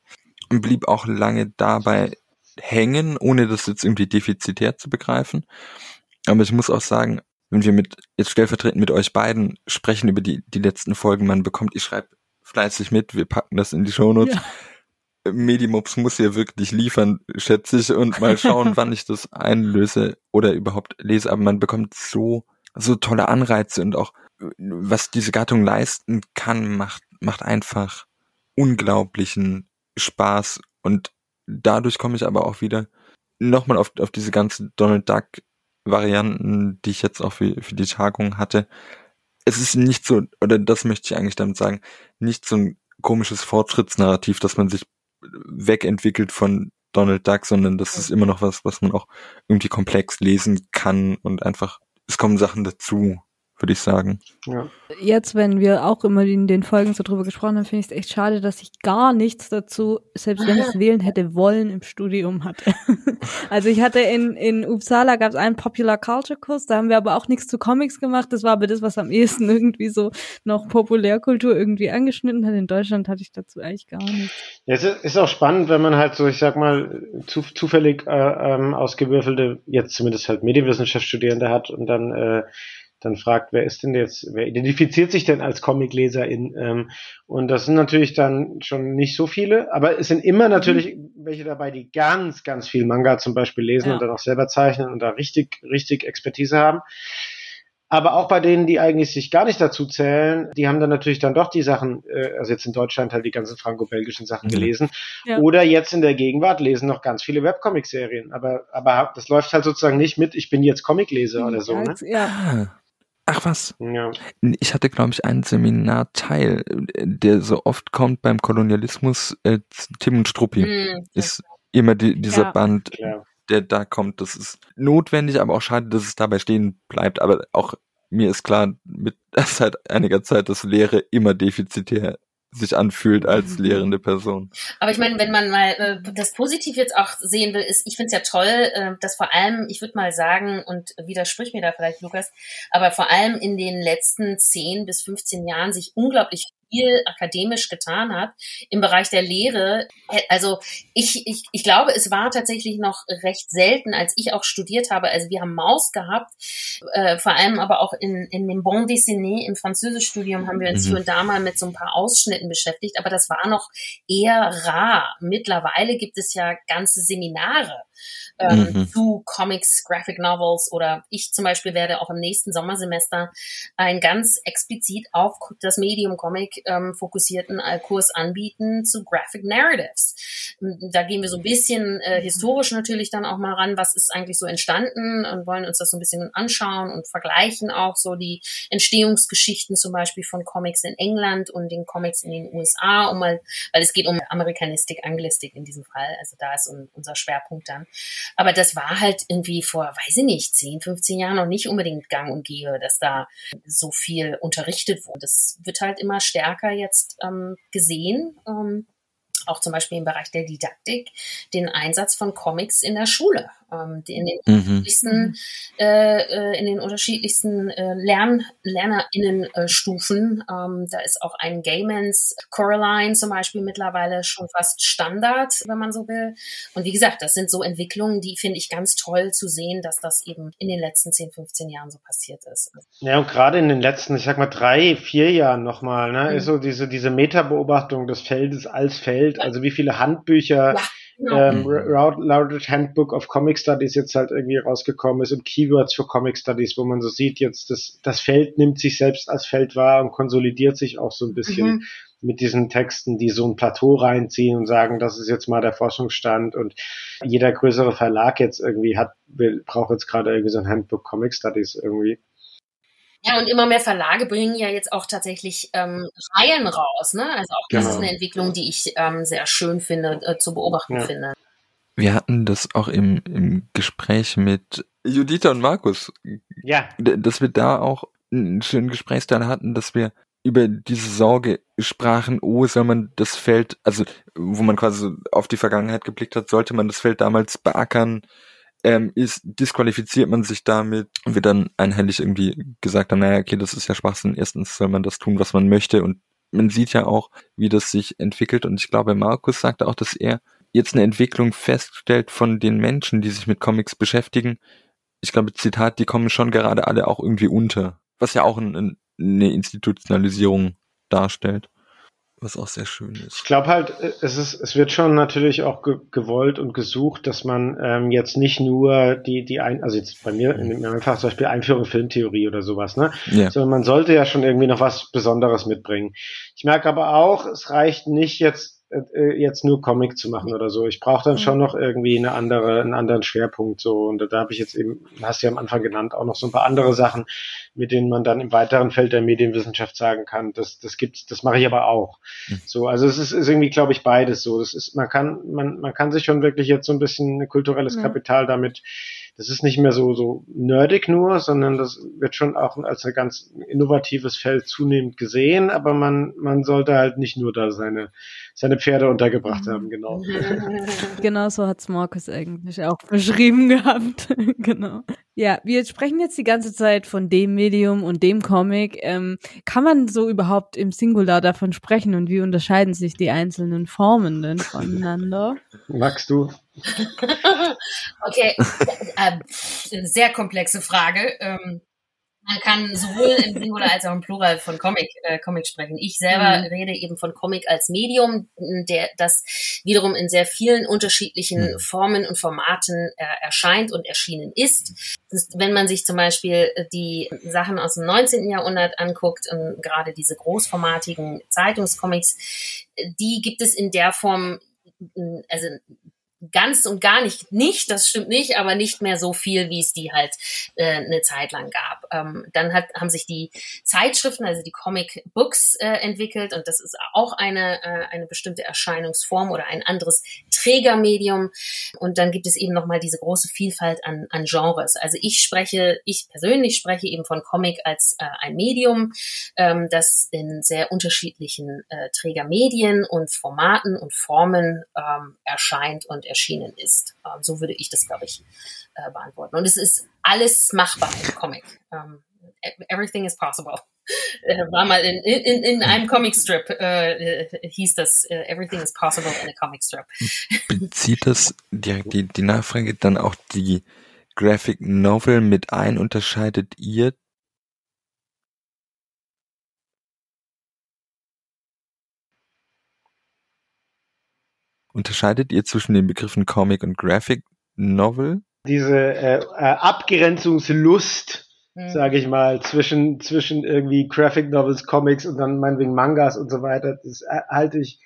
Und blieb auch lange dabei hängen, ohne das jetzt irgendwie defizitär zu begreifen. Aber ich muss auch sagen, wenn wir mit jetzt stellvertretend mit euch beiden sprechen über die, die letzten Folgen, man bekommt, ich schreibe fleißig mit, wir packen das in die Shownotes. Ja. Medimops muss ja wirklich liefern, schätze ich, und mal schauen, wann ich das einlöse oder überhaupt lese. Aber man bekommt so, so tolle Anreize und auch, was diese Gattung leisten kann, macht, macht einfach unglaublichen Spaß und dadurch komme ich aber auch wieder nochmal auf, auf diese ganzen Donald Duck Varianten, die ich jetzt auch für, für die Tagung hatte. Es ist nicht so, oder das möchte ich eigentlich damit sagen, nicht so ein komisches Fortschrittsnarrativ, dass man sich wegentwickelt von Donald Duck, sondern das ist immer noch was, was man auch irgendwie komplex lesen kann und einfach, es kommen Sachen dazu, würde ich sagen. Ja. Jetzt, wenn wir auch immer in den Folgen so drüber gesprochen haben, finde ich es echt schade, dass ich gar nichts dazu, selbst wenn ich es wählen hätte wollen, im Studium hatte. also ich hatte in, in Uppsala gab es einen Popular Culture Kurs, da haben wir aber auch nichts zu Comics gemacht. Das war aber das, was am ehesten irgendwie so noch Populärkultur irgendwie angeschnitten hat. In Deutschland hatte ich dazu eigentlich gar nichts. Ja, es ist auch spannend, wenn man halt so, ich sag mal, zu, zufällig äh, ähm, ausgewürfelte, jetzt zumindest halt Medienwissenschaftsstudierende hat und dann äh, dann fragt, wer ist denn jetzt, wer identifiziert sich denn als Comicleserin? Ähm, und das sind natürlich dann schon nicht so viele, aber es sind immer natürlich mhm. welche dabei, die ganz, ganz viel Manga zum Beispiel lesen ja. und dann auch selber zeichnen und da richtig, richtig Expertise haben. Aber auch bei denen, die eigentlich sich gar nicht dazu zählen, die haben dann natürlich dann doch die Sachen, äh, also jetzt in Deutschland halt die ganzen franco-belgischen Sachen mhm. gelesen. Ja. Oder jetzt in der Gegenwart lesen noch ganz viele Webcomic-Serien. Aber, aber das läuft halt sozusagen nicht mit, ich bin jetzt Comicleser oder so. Ne? Ja. Ach was. Ja. Ich hatte, glaube ich, einen Seminarteil, der so oft kommt beim Kolonialismus. Äh, Tim und Struppi mhm. ist immer die, dieser ja. Band, ja. der da kommt. Das ist notwendig, aber auch schade, dass es dabei stehen bleibt. Aber auch mir ist klar, mit seit einiger Zeit, dass Lehre immer defizitär sich anfühlt als mhm. lehrende Person. Aber ich meine, wenn man mal äh, das positiv jetzt auch sehen will, ist, ich finde es ja toll, äh, dass vor allem, ich würde mal sagen, und widersprich mir da vielleicht, Lukas, aber vor allem in den letzten 10 bis 15 Jahren sich unglaublich viel akademisch getan hat im Bereich der Lehre. Also ich, ich, ich glaube, es war tatsächlich noch recht selten, als ich auch studiert habe. Also wir haben Maus gehabt, äh, vor allem aber auch in, in dem Bon Dessiné im Französischstudium haben wir uns mhm. hier und da mal mit so ein paar Ausschnitten beschäftigt, aber das war noch eher rar. Mittlerweile gibt es ja ganze Seminare ähm, mhm. zu Comics, Graphic Novels oder ich zum Beispiel werde auch im nächsten Sommersemester einen ganz explizit auf das Medium Comic ähm, fokussierten Kurs anbieten zu Graphic Narratives. Da gehen wir so ein bisschen äh, mhm. historisch natürlich dann auch mal ran, was ist eigentlich so entstanden und wollen uns das so ein bisschen anschauen und vergleichen auch so die Entstehungsgeschichten zum Beispiel von Comics in England und den Comics in den USA, um mal, weil es geht um Amerikanistik, Anglistik in diesem Fall. Also da ist unser Schwerpunkt dann. Aber das war halt irgendwie vor, weiß ich nicht, 10, 15 Jahren noch nicht unbedingt gang und gäbe, dass da so viel unterrichtet wurde. Das wird halt immer stärker jetzt ähm, gesehen. Ähm, auch zum Beispiel im Bereich der Didaktik, den Einsatz von Comics in der Schule ähm, in den mhm. unterschiedlichsten, äh, äh, in den unterschiedlichsten äh, Lern LernerInnen-Stufen. Äh, ähm, da ist auch ein Gaymans Coraline zum Beispiel mittlerweile schon fast Standard, wenn man so will. Und wie gesagt, das sind so Entwicklungen, die finde ich ganz toll zu sehen, dass das eben in den letzten 10, 15 Jahren so passiert ist. Ja, und gerade in den letzten, ich sag mal, drei, vier Jahren nochmal, ne, mhm. ist so diese, diese Metabeobachtung des Feldes als Feld, also wie viele Handbücher ja ähm, Routledge Handbook of Comic Studies jetzt halt irgendwie rausgekommen ist und Keywords für Comic Studies, wo man so sieht, jetzt das, das Feld nimmt sich selbst als Feld wahr und konsolidiert sich auch so ein bisschen mhm. mit diesen Texten, die so ein Plateau reinziehen und sagen, das ist jetzt mal der Forschungsstand und jeder größere Verlag jetzt irgendwie hat, will, braucht jetzt gerade irgendwie so ein Handbook Comic Studies irgendwie. Ja, und immer mehr Verlage bringen ja jetzt auch tatsächlich ähm, Reihen raus. Ne? Also auch das genau. ist eine Entwicklung, die ich ähm, sehr schön finde, äh, zu beobachten ja. finde. Wir hatten das auch im, im Gespräch mit Judita und Markus. Ja. Dass wir da auch einen schönen Gesprächsteil hatten, dass wir über diese Sorge sprachen, oh, soll man das Feld, also wo man quasi auf die Vergangenheit geblickt hat, sollte man das Feld damals beackern, ähm, ist, disqualifiziert man sich damit und wir dann einhellig irgendwie gesagt haben, naja, okay, das ist ja Schwachsinn. Erstens soll man das tun, was man möchte und man sieht ja auch, wie das sich entwickelt und ich glaube, Markus sagte auch, dass er jetzt eine Entwicklung feststellt von den Menschen, die sich mit Comics beschäftigen. Ich glaube, Zitat, die kommen schon gerade alle auch irgendwie unter, was ja auch ein, eine Institutionalisierung darstellt was auch sehr schön ist. Ich glaube halt, es ist, es wird schon natürlich auch ge gewollt und gesucht, dass man ähm, jetzt nicht nur die, die ein, also jetzt bei mir in einfach zum Beispiel Einführung Filmtheorie oder sowas, ne? Ja. Sondern man sollte ja schon irgendwie noch was Besonderes mitbringen. Ich merke aber auch, es reicht nicht jetzt äh, jetzt nur Comic zu machen oder so. Ich brauche dann schon noch irgendwie eine andere, einen anderen Schwerpunkt so. Und da habe ich jetzt eben, hast du ja am Anfang genannt, auch noch so ein paar andere Sachen, mit denen man dann im weiteren Feld der Medienwissenschaft sagen kann, das, das gibt's, das mache ich aber auch. Mhm. So, also es ist, ist irgendwie, glaube ich, beides so. Das ist, man kann, man, man kann sich schon wirklich jetzt so ein bisschen kulturelles mhm. Kapital damit das ist nicht mehr so, so nerdig nur, sondern das wird schon auch als ein ganz innovatives Feld zunehmend gesehen, aber man, man sollte halt nicht nur da seine, seine Pferde untergebracht haben, genau. genau so hat's Markus eigentlich auch beschrieben gehabt. genau. Ja, wir sprechen jetzt die ganze Zeit von dem Medium und dem Comic. Ähm, kann man so überhaupt im Singular davon sprechen und wie unterscheiden sich die einzelnen Formen denn voneinander? Magst du? okay, äh, sehr komplexe Frage. Ähm, man kann sowohl im Singular als auch im Plural von Comic, äh, Comic sprechen. Ich selber mhm. rede eben von Comic als Medium, der das wiederum in sehr vielen unterschiedlichen mhm. Formen und Formaten äh, erscheint und erschienen ist. ist. Wenn man sich zum Beispiel die Sachen aus dem 19. Jahrhundert anguckt, und gerade diese großformatigen Zeitungscomics, die gibt es in der Form also ganz und gar nicht, nicht, das stimmt nicht, aber nicht mehr so viel, wie es die halt äh, eine Zeit lang gab. Ähm, dann hat, haben sich die Zeitschriften, also die Comic Books äh, entwickelt und das ist auch eine, äh, eine bestimmte Erscheinungsform oder ein anderes Trägermedium. Und dann gibt es eben nochmal diese große Vielfalt an, an Genres. Also ich spreche, ich persönlich spreche eben von Comic als äh, ein Medium, ähm, das in sehr unterschiedlichen äh, Trägermedien und Formaten und Formen ähm, erscheint und erschienen ist. Ähm, so würde ich das, glaube ich, äh, beantworten. Und es ist alles machbar im Comic. Ähm, everything is possible. Äh, war mal in, in, in einem Comicstrip, äh, äh, hieß das, Everything is possible in a Comicstrip. Bezieht das direkt die, die Nachfrage dann auch die Graphic Novel mit ein? Unterscheidet ihr Unterscheidet ihr zwischen den Begriffen Comic und Graphic Novel? Diese äh, äh, Abgrenzungslust, mhm. sage ich mal, zwischen, zwischen irgendwie Graphic Novels, Comics und dann meinetwegen Mangas und so weiter, das äh, halte ich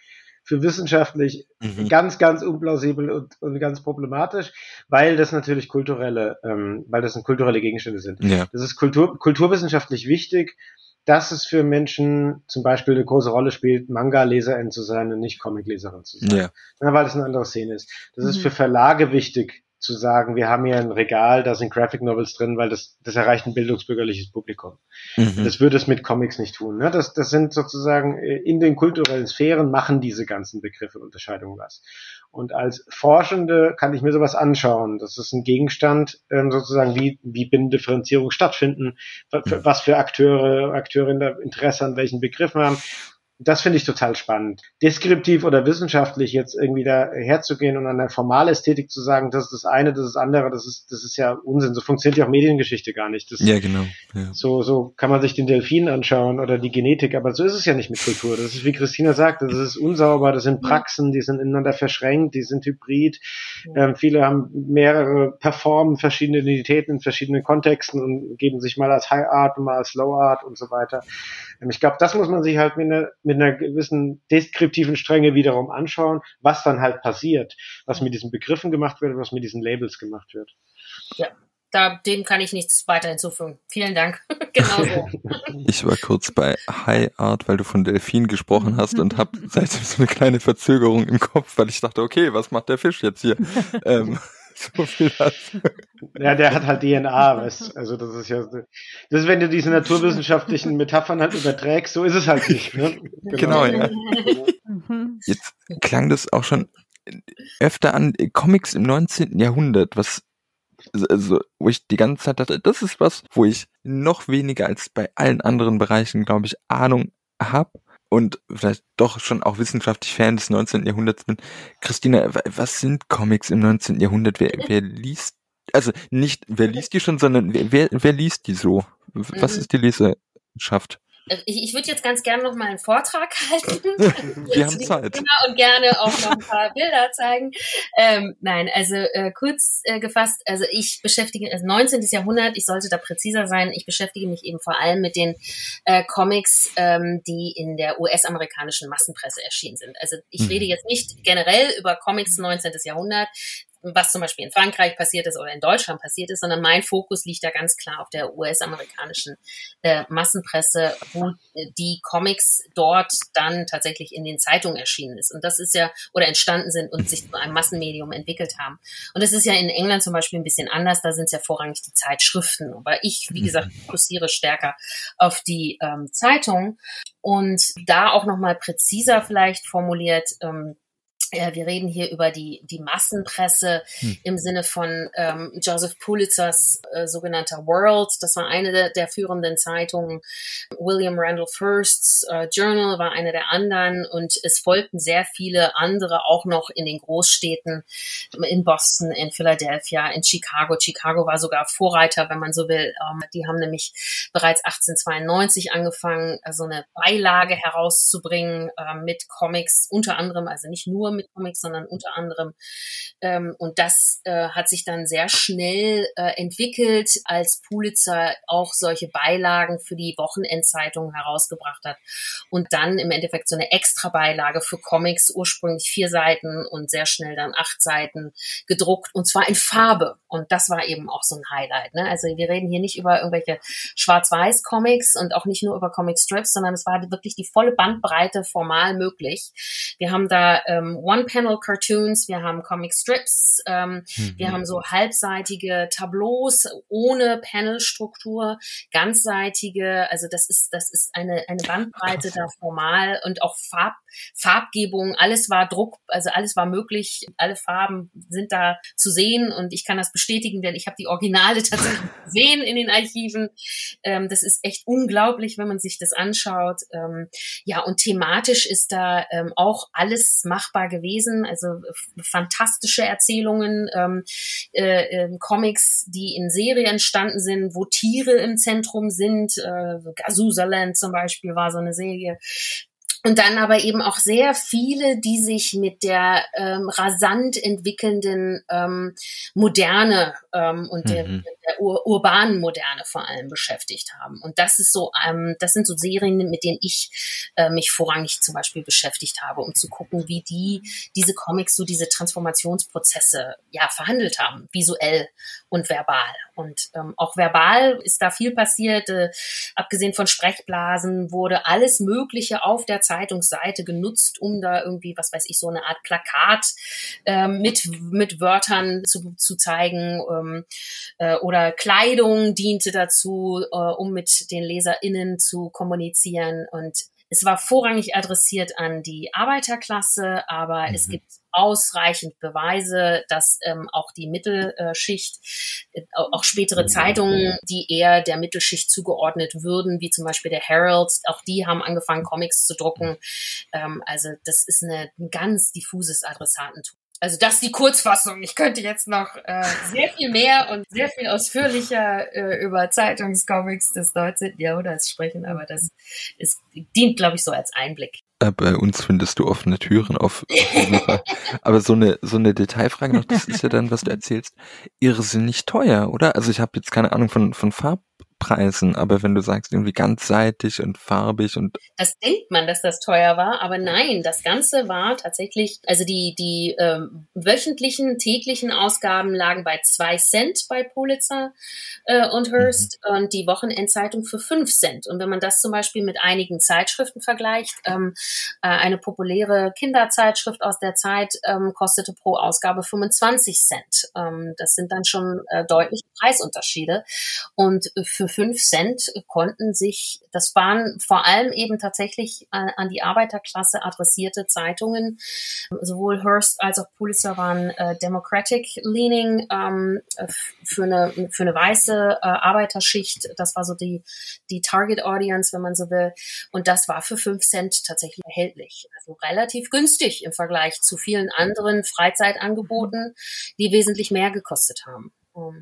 für wissenschaftlich mhm. ganz, ganz unplausibel und, und ganz problematisch, weil das natürlich kulturelle, ähm, weil das sind kulturelle Gegenstände sind. Ja. Das ist Kultur, kulturwissenschaftlich wichtig, dass es für Menschen zum Beispiel eine große Rolle spielt, Manga-Leserin zu sein und nicht Comic-Leserin zu sein. Ja. ja. weil das eine andere Szene ist. Das mhm. ist für Verlage wichtig, zu sagen, wir haben hier ein Regal, da sind Graphic Novels drin, weil das, das erreicht ein bildungsbürgerliches Publikum. Mhm. Das würde es mit Comics nicht tun. Ne? Das, das sind sozusagen äh, in den kulturellen Sphären machen diese ganzen Begriffe und Unterscheidungen was. Und als Forschende kann ich mir sowas anschauen. Das ist ein Gegenstand, ähm, sozusagen, wie, wie Binnendifferenzierung stattfinden, was für Akteure, Akteurinnen da Interesse an welchen Begriffen haben. Das finde ich total spannend. Deskriptiv oder wissenschaftlich jetzt irgendwie da herzugehen und an der Formalästhetik zu sagen, das ist das eine, das ist das andere, das ist, das ist ja Unsinn. So funktioniert ja auch Mediengeschichte gar nicht. Das, ja, genau. Ja. So, so kann man sich den Delfin anschauen oder die Genetik, aber so ist es ja nicht mit Kultur. Das ist, wie Christina sagt, das ist unsauber, das sind Praxen, die sind ineinander verschränkt, die sind hybrid. Ähm, viele haben mehrere Performen, verschiedene Identitäten in verschiedenen Kontexten und geben sich mal als High Art und mal als Low Art und so weiter. Ähm, ich glaube, das muss man sich halt mit einer mit einer gewissen deskriptiven Strenge wiederum anschauen, was dann halt passiert, was mit diesen Begriffen gemacht wird, was mit diesen Labels gemacht wird. Ja, da, dem kann ich nichts weiter hinzufügen. Vielen Dank. genau so. Ich war kurz bei High Art, weil du von Delfin gesprochen hast und habe seitdem so eine kleine Verzögerung im Kopf, weil ich dachte, okay, was macht der Fisch jetzt hier? ähm, so viel dazu. Ja, der hat halt DNA, weißt Also das ist ja, das ist, wenn du diese naturwissenschaftlichen Metaphern halt überträgst, so ist es halt nicht. Ne? Genau. genau, ja. Jetzt klang das auch schon öfter an Comics im 19. Jahrhundert, was also, wo ich die ganze Zeit dachte, das ist was, wo ich noch weniger als bei allen anderen Bereichen, glaube ich, Ahnung habe und vielleicht doch schon auch wissenschaftlich Fan des 19. Jahrhunderts bin. Christina, was sind Comics im 19. Jahrhundert? Wer, wer liest, also nicht, wer liest die schon, sondern wer, wer, wer liest die so? Was mhm. ist die Leserschaft? Also ich, ich würde jetzt ganz gerne noch mal einen Vortrag halten. Wir haben Zeit. Und gerne auch noch ein paar Bilder zeigen. Ähm, nein, also äh, kurz äh, gefasst, also ich beschäftige, also 19. Jahrhundert, ich sollte da präziser sein, ich beschäftige mich eben vor allem mit den äh, Comics, ähm, die in der US-amerikanischen Massenpresse erschienen sind. Also ich mhm. rede jetzt nicht generell über Comics 19. Jahrhundert, was zum Beispiel in Frankreich passiert ist oder in Deutschland passiert ist, sondern mein Fokus liegt da ganz klar auf der US-amerikanischen äh, Massenpresse, wo die Comics dort dann tatsächlich in den Zeitungen erschienen ist. Und das ist ja, oder entstanden sind und sich zu einem Massenmedium entwickelt haben. Und das ist ja in England zum Beispiel ein bisschen anders, da sind es ja vorrangig die Zeitschriften. Aber ich, wie gesagt, mhm. fokussiere stärker auf die ähm, Zeitungen. Und da auch nochmal präziser vielleicht formuliert, ähm, wir reden hier über die, die Massenpresse hm. im Sinne von ähm, Joseph Pulitzers äh, sogenannter World. Das war eine der, der, führenden Zeitungen. William Randall Firsts äh, Journal war eine der anderen und es folgten sehr viele andere auch noch in den Großstädten, in Boston, in Philadelphia, in Chicago. Chicago war sogar Vorreiter, wenn man so will. Ähm, die haben nämlich bereits 1892 angefangen, so also eine Beilage herauszubringen äh, mit Comics, unter anderem, also nicht nur mit Comics, sondern unter anderem. Ähm, und das äh, hat sich dann sehr schnell äh, entwickelt, als Pulitzer auch solche Beilagen für die Wochenendzeitungen herausgebracht hat. Und dann im Endeffekt so eine extra Beilage für Comics, ursprünglich vier Seiten und sehr schnell dann acht Seiten gedruckt und zwar in Farbe. Und das war eben auch so ein Highlight. Ne? Also wir reden hier nicht über irgendwelche Schwarz-Weiß-Comics und auch nicht nur über Comic-Strips, sondern es war wirklich die volle Bandbreite formal möglich. Wir haben da ähm, One-Panel-Cartoons, wir haben Comic-Strips, ähm, mhm. wir haben so halbseitige Tableaus ohne Panelstruktur, ganzseitige, also das ist, das ist eine, eine Bandbreite da formal und auch Farb, Farbgebung, alles war Druck, also alles war möglich, alle Farben sind da zu sehen und ich kann das bestätigen, denn ich habe die Originale tatsächlich gesehen in den Archiven. Ähm, das ist echt unglaublich, wenn man sich das anschaut. Ähm, ja, und thematisch ist da ähm, auch alles machbar gewesen. Also fantastische Erzählungen, ähm, äh, äh, Comics, die in Serie entstanden sind, wo Tiere im Zentrum sind. Äh, Gazusaland zum Beispiel war so eine Serie und dann aber eben auch sehr viele, die sich mit der ähm, rasant entwickelnden ähm, Moderne ähm, und mhm. der, der ur urbanen Moderne vor allem beschäftigt haben. Und das ist so, ähm, das sind so Serien, mit denen ich äh, mich vorrangig zum Beispiel beschäftigt habe, um zu gucken, wie die diese Comics so diese Transformationsprozesse ja verhandelt haben, visuell und verbal. Und ähm, auch verbal ist da viel passiert. Äh, abgesehen von Sprechblasen wurde alles Mögliche auf der Zeit Zeitungsseite genutzt, um da irgendwie, was weiß ich, so eine Art Plakat ähm, mit, mit Wörtern zu, zu zeigen ähm, äh, oder Kleidung diente dazu, äh, um mit den LeserInnen zu kommunizieren. Und es war vorrangig adressiert an die Arbeiterklasse, aber mhm. es gibt ausreichend Beweise, dass ähm, auch die Mittelschicht, äh, auch spätere Zeitungen, die eher der Mittelschicht zugeordnet würden, wie zum Beispiel der Herald, auch die haben angefangen, Comics zu drucken. Ähm, also das ist eine, ein ganz diffuses Adressatentum. Also das ist die Kurzfassung. Ich könnte jetzt noch äh, sehr viel mehr und sehr viel ausführlicher äh, über Zeitungscomics des 19. Jahrhunderts sprechen, aber das ist, dient, glaube ich, so als Einblick. Äh, bei uns findest du offene Türen auf. Aber so eine so eine Detailfrage noch, das ist ja dann, was du erzählst, irrsinnig teuer, oder? Also ich habe jetzt keine Ahnung von von Farb Preisen, aber wenn du sagst irgendwie ganzseitig und farbig und das denkt man, dass das teuer war, aber nein, das Ganze war tatsächlich, also die die ähm, wöchentlichen täglichen Ausgaben lagen bei zwei Cent bei Pulitzer äh, und Hearst mhm. und die Wochenendzeitung für fünf Cent. Und wenn man das zum Beispiel mit einigen Zeitschriften vergleicht, ähm, äh, eine populäre Kinderzeitschrift aus der Zeit ähm, kostete pro Ausgabe 25 Cent. Ähm, das sind dann schon äh, deutliche Preisunterschiede und für für fünf Cent konnten sich, das waren vor allem eben tatsächlich an, an die Arbeiterklasse adressierte Zeitungen. Sowohl Hearst als auch Pulitzer waren äh, Democratic leaning ähm, für eine für eine weiße äh, Arbeiterschicht. Das war so die die Target Audience, wenn man so will. Und das war für fünf Cent tatsächlich erhältlich. Also relativ günstig im Vergleich zu vielen anderen Freizeitangeboten, die wesentlich mehr gekostet haben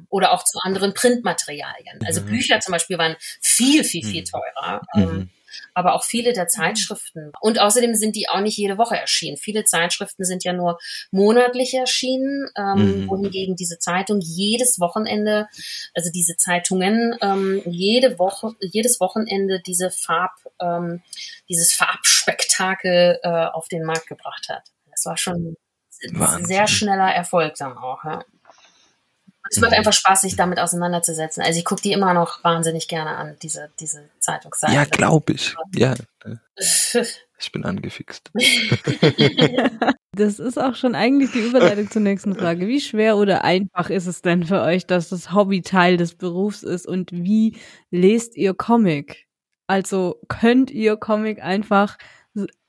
oder auch zu anderen Printmaterialien. Also mhm. Bücher zum Beispiel waren viel, viel, viel mhm. teurer. Mhm. Ähm, aber auch viele der Zeitschriften. Und außerdem sind die auch nicht jede Woche erschienen. Viele Zeitschriften sind ja nur monatlich erschienen, ähm, mhm. wohingegen diese Zeitung jedes Wochenende, also diese Zeitungen, ähm, jede Woche, jedes Wochenende diese Farb, ähm, dieses Farbspektakel äh, auf den Markt gebracht hat. Das war schon ein sehr schneller Erfolg dann auch. Ja. Es macht einfach Spaß, sich damit auseinanderzusetzen. Also ich gucke die immer noch wahnsinnig gerne an, diese, diese Zeitungsseite. Ja, glaube ich. Ja. Ich bin angefixt. Das ist auch schon eigentlich die Überleitung zur nächsten Frage. Wie schwer oder einfach ist es denn für euch, dass das Hobby Teil des Berufs ist und wie lest ihr Comic? Also könnt ihr Comic einfach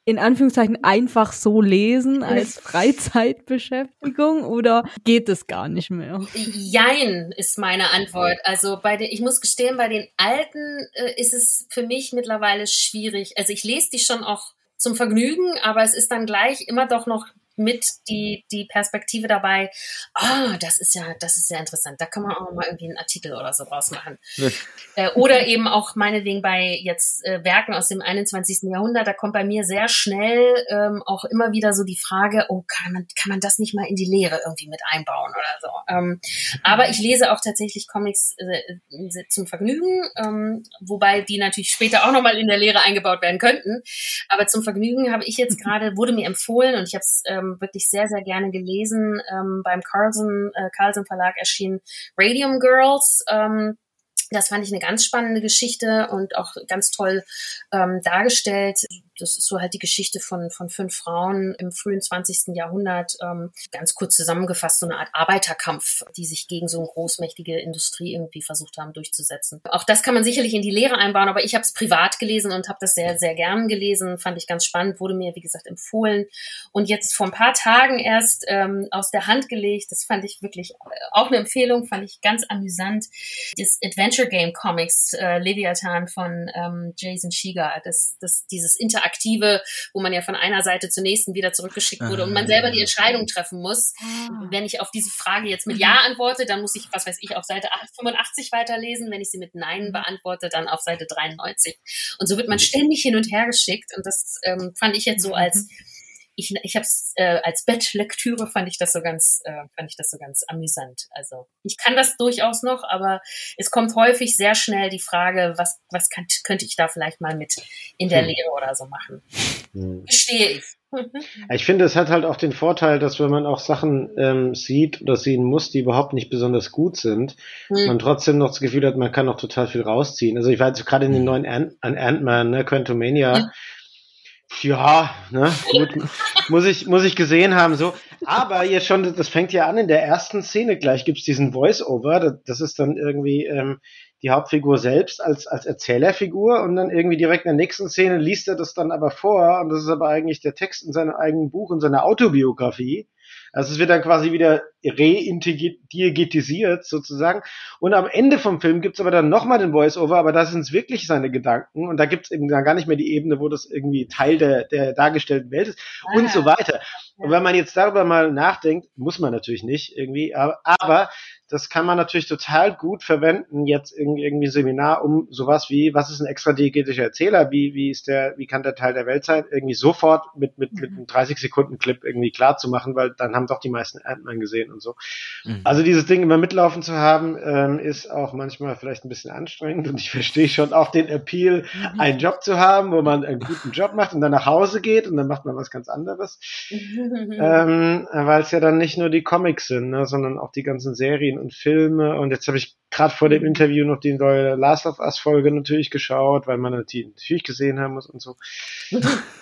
in Anführungszeichen einfach so lesen als Freizeitbeschäftigung oder geht es gar nicht mehr? Jein ist meine Antwort. Also bei den, ich muss gestehen, bei den alten äh, ist es für mich mittlerweile schwierig. Also ich lese die schon auch zum Vergnügen, aber es ist dann gleich immer doch noch mit die, die Perspektive dabei, ah, oh, das ist ja, das ist sehr interessant. Da kann man auch mal irgendwie einen Artikel oder so draus machen. Ja. Äh, oder eben auch meinetwegen bei jetzt äh, Werken aus dem 21. Jahrhundert, da kommt bei mir sehr schnell ähm, auch immer wieder so die Frage, oh, kann man, kann man das nicht mal in die Lehre irgendwie mit einbauen oder so. Ähm, aber ich lese auch tatsächlich Comics äh, zum Vergnügen, ähm, wobei die natürlich später auch nochmal in der Lehre eingebaut werden könnten. Aber zum Vergnügen habe ich jetzt gerade, wurde mir empfohlen und ich habe es ähm, wirklich sehr, sehr gerne gelesen. Ähm, beim Carlson, äh, Carlson Verlag erschien Radium Girls. Ähm, das fand ich eine ganz spannende Geschichte und auch ganz toll ähm, dargestellt das ist so halt die Geschichte von, von fünf Frauen im frühen 20. Jahrhundert. Ähm, ganz kurz zusammengefasst, so eine Art Arbeiterkampf, die sich gegen so eine großmächtige Industrie irgendwie versucht haben durchzusetzen. Auch das kann man sicherlich in die Lehre einbauen, aber ich habe es privat gelesen und habe das sehr, sehr gern gelesen. Fand ich ganz spannend, wurde mir, wie gesagt, empfohlen. Und jetzt vor ein paar Tagen erst ähm, aus der Hand gelegt. Das fand ich wirklich äh, auch eine Empfehlung, fand ich ganz amüsant. Das Adventure Game Comics äh, Leviathan von ähm, Jason Shiga, das, das, dieses Inter interaktive, wo man ja von einer Seite zur nächsten wieder zurückgeschickt wurde und man selber die Entscheidung treffen muss. Ah. Wenn ich auf diese Frage jetzt mit Ja antworte, dann muss ich, was weiß ich, auf Seite 85 weiterlesen. Wenn ich sie mit Nein beantworte, dann auf Seite 93. Und so wird man ständig hin und her geschickt. Und das ähm, fand ich jetzt so als ich, ich habe es äh, als Bettlektüre fand ich das so ganz, äh, fand ich das so ganz amüsant. Also ich kann das durchaus noch, aber es kommt häufig sehr schnell die Frage, was, was kann, könnte ich da vielleicht mal mit in der hm. Lehre oder so machen? Hm. Verstehe ich. Ich finde, es hat halt auch den Vorteil, dass wenn man auch Sachen ähm, sieht oder sehen muss, die überhaupt nicht besonders gut sind, hm. man trotzdem noch das Gefühl hat, man kann noch total viel rausziehen. Also ich war jetzt gerade in den hm. neuen Ant an Ant-Man, ne, Quantumania, ja. Ne, gut, muss ich, muss ich gesehen haben, so. Aber jetzt schon, das fängt ja an in der ersten Szene gleich gibt's diesen Voice-Over, das ist dann irgendwie ähm, die Hauptfigur selbst als, als Erzählerfigur und dann irgendwie direkt in der nächsten Szene liest er das dann aber vor und das ist aber eigentlich der Text in seinem eigenen Buch, in seiner Autobiografie. Also es wird dann quasi wieder reintegrisiert sozusagen. Und am Ende vom Film gibt's aber dann nochmal den Voice-Over, aber da sind es wirklich seine Gedanken und da gibt's eben dann gar nicht mehr die Ebene, wo das irgendwie Teil der, der dargestellten Welt ist ah, und so weiter. Und wenn man jetzt darüber mal nachdenkt, muss man natürlich nicht irgendwie, aber, aber das kann man natürlich total gut verwenden, jetzt in irgendwie Seminar, um sowas wie, was ist ein extradiegetischer Erzähler, wie, wie ist der, wie kann der Teil der Welt sein, irgendwie sofort mit, mit, mit einem 30-Sekunden-Clip irgendwie klar zu machen, weil dann haben doch die meisten Ant-Man gesehen und so. Mhm. Also dieses Ding immer mitlaufen zu haben, ähm, ist auch manchmal vielleicht ein bisschen anstrengend und ich verstehe schon auch den Appeal, mhm. einen Job zu haben, wo man einen guten Job macht und dann nach Hause geht und dann macht man was ganz anderes. ähm, weil es ja dann nicht nur die Comics sind, ne, sondern auch die ganzen Serien Serien und Filme. Und jetzt habe ich gerade vor dem. Interview noch die neue Last of Us Folge natürlich geschaut, weil man die natürlich gesehen haben muss und so.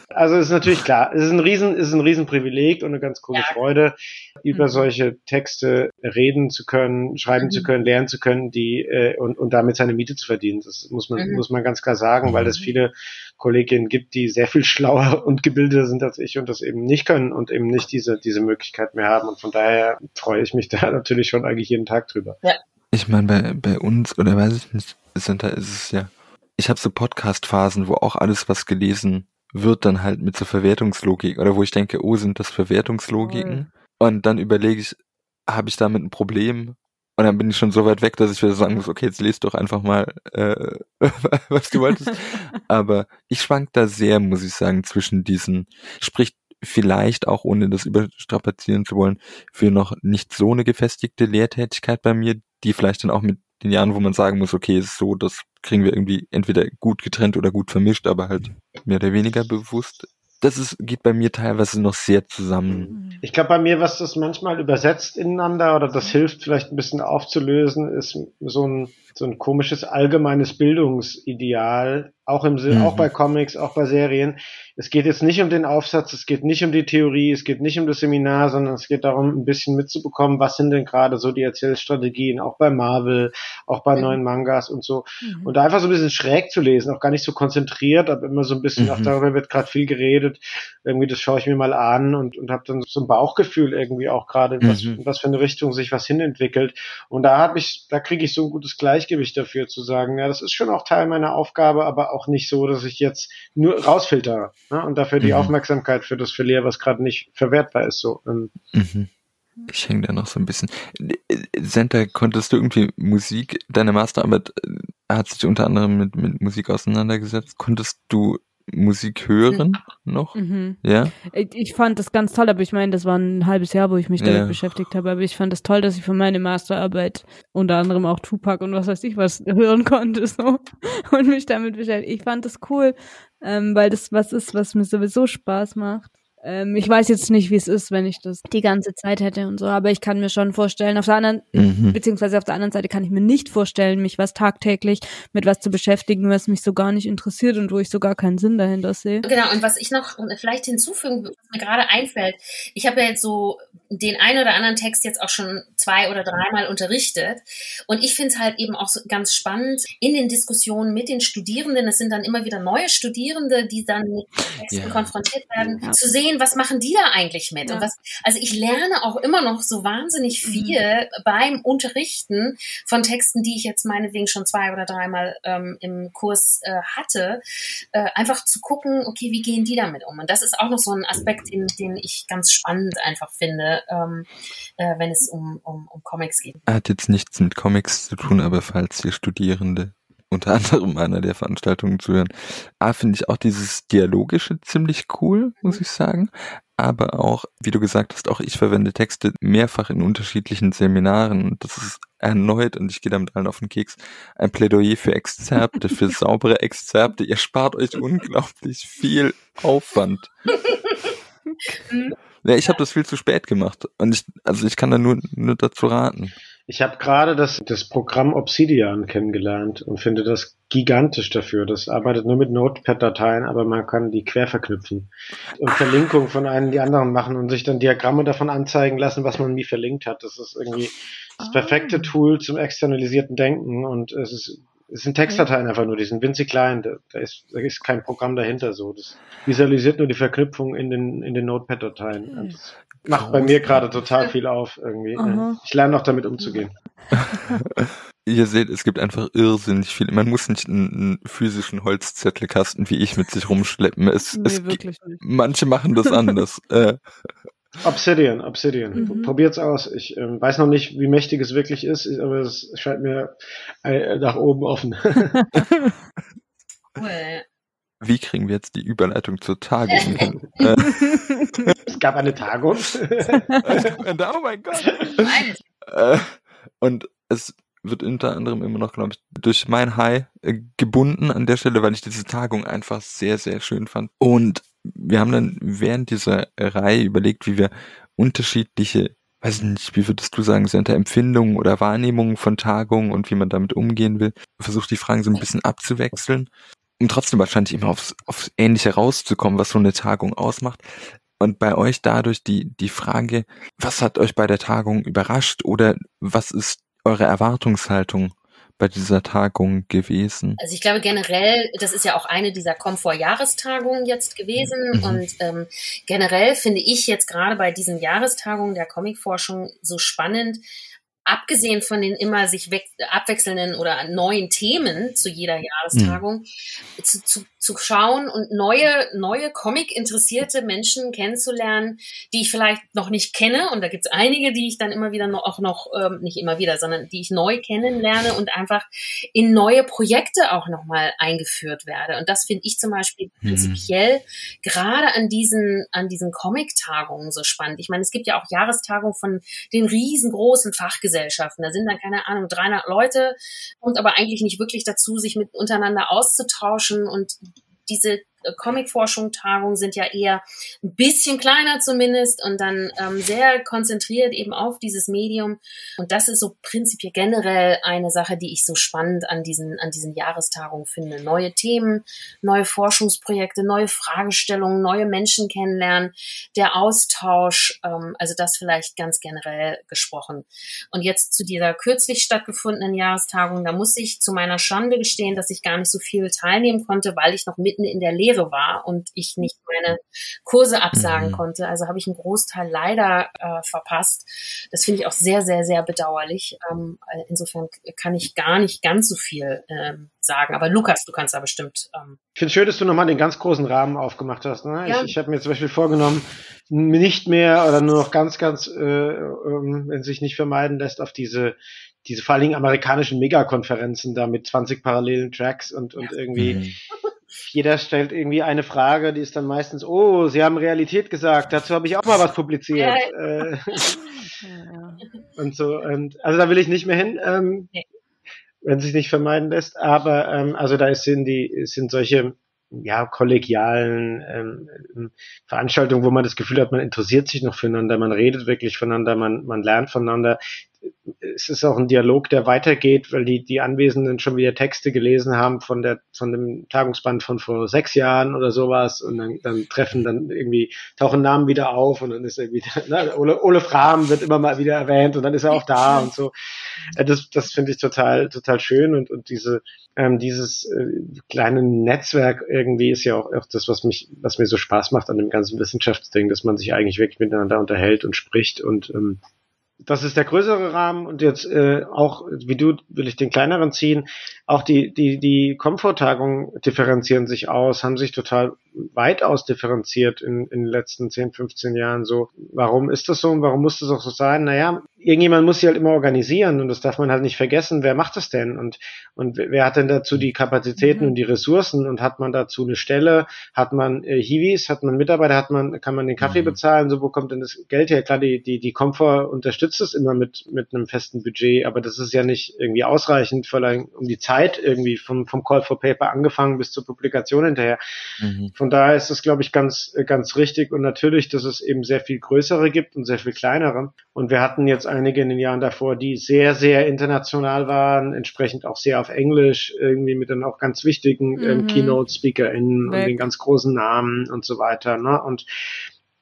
also ist natürlich klar, es ist ein riesen, es ist ein riesen Privileg und eine ganz coole ja. Freude, über mhm. solche Texte reden zu können, schreiben mhm. zu können, lernen zu können, die äh, und, und damit seine Miete zu verdienen. Das muss man mhm. muss man ganz klar sagen, weil es mhm. viele Kolleginnen gibt, die sehr viel schlauer und gebildeter sind als ich und das eben nicht können und eben nicht diese diese Möglichkeit mehr haben. Und von daher freue ich mich da natürlich schon eigentlich jeden Tag drüber. Ja. Ich meine, bei, bei uns, oder weiß ich nicht, sind da ist es ja, ich habe so Podcast-Phasen, wo auch alles, was gelesen wird, dann halt mit so Verwertungslogik, oder wo ich denke, oh, sind das Verwertungslogiken? Oh. Und dann überlege ich, habe ich damit ein Problem? Und dann bin ich schon so weit weg, dass ich wieder sagen muss, okay, jetzt lest doch einfach mal, äh, was du wolltest. Aber ich schwank da sehr, muss ich sagen, zwischen diesen, sprich vielleicht auch, ohne das überstrapazieren zu wollen, für noch nicht so eine gefestigte Lehrtätigkeit bei mir, die vielleicht dann auch mit den Jahren, wo man sagen muss, okay, ist so, das kriegen wir irgendwie entweder gut getrennt oder gut vermischt, aber halt mehr oder weniger bewusst. Das ist, geht bei mir teilweise noch sehr zusammen. Ich glaube, bei mir, was das manchmal übersetzt ineinander oder das hilft vielleicht ein bisschen aufzulösen, ist so ein, so ein komisches allgemeines Bildungsideal, auch im Sinn, mhm. auch bei Comics, auch bei Serien. Es geht jetzt nicht um den Aufsatz, es geht nicht um die Theorie, es geht nicht um das Seminar, sondern es geht darum, ein bisschen mitzubekommen, was sind denn gerade so die Erzählstrategien, auch bei Marvel, auch bei mhm. neuen Mangas und so. Mhm. Und da einfach so ein bisschen schräg zu lesen, auch gar nicht so konzentriert, aber immer so ein bisschen, auch mhm. darüber wird gerade viel geredet, irgendwie das schaue ich mir mal an und, und habe dann so ein Bauchgefühl irgendwie auch gerade, was, mhm. was für eine Richtung sich was hinentwickelt. Und da habe ich, da kriege ich so ein gutes Gleichgewicht dafür zu sagen, ja, das ist schon auch Teil meiner Aufgabe, aber auch nicht so, dass ich jetzt nur rausfilter ne? und dafür die mhm. Aufmerksamkeit für das verliere, was gerade nicht verwertbar ist. So. Ähm. Mhm. Ich hänge da noch so ein bisschen. Senta, konntest du irgendwie Musik, deine Masterarbeit äh, hat sich unter anderem mit, mit Musik auseinandergesetzt. Konntest du Musik hören mhm. noch. Mhm. Ja. Ich fand das ganz toll, aber ich meine, das war ein halbes Jahr, wo ich mich damit ja. beschäftigt habe. Aber ich fand das toll, dass ich für meine Masterarbeit unter anderem auch Tupac und was weiß ich was hören konnte so und mich damit beschäftigt. Ich fand das cool, ähm, weil das was ist, was mir sowieso Spaß macht. Ähm, ich weiß jetzt nicht, wie es ist, wenn ich das die ganze Zeit hätte und so, aber ich kann mir schon vorstellen, auf der anderen, mhm. beziehungsweise auf der anderen Seite kann ich mir nicht vorstellen, mich was tagtäglich mit was zu beschäftigen, was mich so gar nicht interessiert und wo ich so gar keinen Sinn dahinter sehe. Genau, und was ich noch vielleicht hinzufügen, was mir gerade einfällt, ich habe ja jetzt so den einen oder anderen Text jetzt auch schon zwei oder dreimal unterrichtet. Und ich finde es halt eben auch so ganz spannend in den Diskussionen mit den Studierenden. Es sind dann immer wieder neue Studierende, die dann mit Texten ja. konfrontiert werden, ja. zu sehen, was machen die da eigentlich mit? Ja. Und was, also ich lerne auch immer noch so wahnsinnig mhm. viel mhm. beim Unterrichten von Texten, die ich jetzt meinetwegen schon zwei oder dreimal ähm, im Kurs äh, hatte. Äh, einfach zu gucken, okay, wie gehen die damit um? Und das ist auch noch so ein Aspekt, den, den ich ganz spannend einfach finde, ähm, äh, wenn es um, um, um Comics geht. Hat jetzt nichts mit Comics zu tun, aber falls ihr Studierende unter anderem einer der Veranstaltungen zuhören. A, finde ich auch dieses Dialogische ziemlich cool, muss ich sagen. Aber auch, wie du gesagt hast, auch ich verwende Texte mehrfach in unterschiedlichen Seminaren. Und das ist erneut, und ich gehe damit allen auf den Keks, ein Plädoyer für Exzerpte, für saubere Exzerpte. Ihr spart euch unglaublich viel Aufwand. Ja, ich habe das viel zu spät gemacht. Und ich, also ich kann da nur, nur dazu raten. Ich habe gerade das, das Programm Obsidian kennengelernt und finde das gigantisch dafür. Das arbeitet nur mit Notepad-Dateien, aber man kann die quer verknüpfen und Verlinkungen von einem die anderen machen und sich dann Diagramme davon anzeigen lassen, was man wie verlinkt hat. Das ist irgendwie das perfekte ah. Tool zum externalisierten Denken und es ist es sind Textdateien einfach nur, die sind winzig klein, da, da, ist, da ist kein Programm dahinter so. Das visualisiert nur die Verknüpfung in den, in den Notepad-Dateien. Das macht bei mir gerade total viel auf irgendwie. Aha. Ich lerne noch damit umzugehen. Ihr seht, es gibt einfach irrsinnig viel. Man muss nicht einen, einen physischen Holzzettelkasten wie ich mit sich rumschleppen. Es, nee, es manche machen das anders. äh. Obsidian, Obsidian. Mhm. Probiert's aus. Ich ähm, weiß noch nicht, wie mächtig es wirklich ist, aber es scheint mir äh, nach oben offen. Wie kriegen wir jetzt die Überleitung zur Tagung hin? es gab eine Tagung. oh mein Gott. Äh, und es wird unter anderem immer noch, glaube ich, durch mein High äh, gebunden an der Stelle, weil ich diese Tagung einfach sehr, sehr schön fand. Und wir haben dann während dieser Reihe überlegt, wie wir unterschiedliche, weiß nicht, wie würdest du sagen, sind da Empfindungen oder Wahrnehmungen von Tagungen und wie man damit umgehen will, versucht die Fragen so ein bisschen abzuwechseln, um trotzdem wahrscheinlich immer aufs, aufs Ähnliche rauszukommen, was so eine Tagung ausmacht. Und bei euch dadurch die, die Frage, was hat euch bei der Tagung überrascht oder was ist eure Erwartungshaltung bei dieser Tagung gewesen? Also ich glaube generell, das ist ja auch eine dieser Komfort-Jahrestagungen jetzt gewesen mhm. und ähm, generell finde ich jetzt gerade bei diesen Jahrestagungen der Comicforschung so spannend, abgesehen von den immer sich abwechselnden oder neuen Themen zu jeder Jahrestagung, mhm. zu, zu, zu schauen und neue, neue Comic-interessierte Menschen kennenzulernen, die ich vielleicht noch nicht kenne. Und da gibt es einige, die ich dann immer wieder noch, auch noch, ähm, nicht immer wieder, sondern die ich neu kennenlerne und einfach in neue Projekte auch nochmal eingeführt werde. Und das finde ich zum Beispiel mhm. prinzipiell gerade an diesen, an diesen Comic-Tagungen so spannend. Ich meine, es gibt ja auch Jahrestagungen von den riesengroßen Fachgesellschaften. Da sind dann, keine Ahnung, 300 Leute, und aber eigentlich nicht wirklich dazu, sich mit untereinander auszutauschen und diese Comic-Forschung-Tagungen sind ja eher ein bisschen kleiner zumindest und dann ähm, sehr konzentriert eben auf dieses Medium. Und das ist so prinzipiell generell eine Sache, die ich so spannend an diesen, an diesen Jahrestagungen finde. Neue Themen, neue Forschungsprojekte, neue Fragestellungen, neue Menschen kennenlernen, der Austausch, ähm, also das vielleicht ganz generell gesprochen. Und jetzt zu dieser kürzlich stattgefundenen Jahrestagung, da muss ich zu meiner Schande gestehen, dass ich gar nicht so viel teilnehmen konnte, weil ich noch mitten in der Lehre Lehre war und ich nicht meine Kurse absagen mhm. konnte. Also habe ich einen Großteil leider äh, verpasst. Das finde ich auch sehr, sehr, sehr bedauerlich. Ähm, insofern kann ich gar nicht ganz so viel ähm, sagen. Aber Lukas, du kannst da bestimmt. Ähm ich finde es schön, dass du nochmal den ganz großen Rahmen aufgemacht hast. Ne? Ja. Ich, ich habe mir zum Beispiel vorgenommen, nicht mehr oder nur noch ganz, ganz, äh, ähm, wenn sich nicht vermeiden lässt, auf diese diese vor allen Dingen amerikanischen Megakonferenzen da mit 20 parallelen Tracks und, und irgendwie mhm jeder stellt irgendwie eine Frage, die ist dann meistens, oh, Sie haben Realität gesagt, dazu habe ich auch mal was publiziert. Äh, und so, und also da will ich nicht mehr hin, ähm, wenn sich nicht vermeiden lässt. Aber ähm, also da sind die, sind solche ja, kollegialen ähm, Veranstaltungen, wo man das Gefühl hat, man interessiert sich noch füreinander, man redet wirklich voneinander, man, man lernt voneinander. Es ist auch ein Dialog, der weitergeht, weil die, die Anwesenden schon wieder Texte gelesen haben von der, von dem Tagungsband von vor sechs Jahren oder sowas und dann, dann treffen dann irgendwie, tauchen Namen wieder auf und dann ist wieder, ne, Ole, Ole Fram wird immer mal wieder erwähnt und dann ist er auch da und so. Äh, das, das finde ich total, total schön und, und diese, ähm, dieses äh, kleine Netzwerk irgendwie ist ja auch, auch das, was mich, was mir so Spaß macht an dem ganzen Wissenschaftsding, dass man sich eigentlich wirklich miteinander unterhält und spricht und ähm, das ist der größere Rahmen und jetzt äh, auch, wie du, will ich den kleineren ziehen. Auch die, die, die Komforttagungen differenzieren sich aus, haben sich total weit ausdifferenziert in, in den letzten 10, 15 Jahren so. Warum ist das so und warum muss das auch so sein? Naja, irgendjemand muss sie halt immer organisieren und das darf man halt nicht vergessen. Wer macht das denn? Und, und wer hat denn dazu die Kapazitäten mhm. und die Ressourcen? Und hat man dazu eine Stelle? Hat man äh, Hiwis? Hat man Mitarbeiter? Hat man, kann man den Kaffee mhm. bezahlen? So, wo kommt denn das Geld her? Klar, die, die, die Komfort unterstützt es immer mit, mit einem festen Budget, aber das ist ja nicht irgendwie ausreichend, vor allem um die Zeit irgendwie vom, vom Call for Paper angefangen bis zur Publikation hinterher. Mhm von daher ist es, glaube ich, ganz, ganz richtig und natürlich, dass es eben sehr viel größere gibt und sehr viel kleinere. Und wir hatten jetzt einige in den Jahren davor, die sehr, sehr international waren, entsprechend auch sehr auf Englisch, irgendwie mit dann auch ganz wichtigen ähm, mhm. ähm, Keynote-SpeakerInnen und den ganz großen Namen und so weiter, ne? Und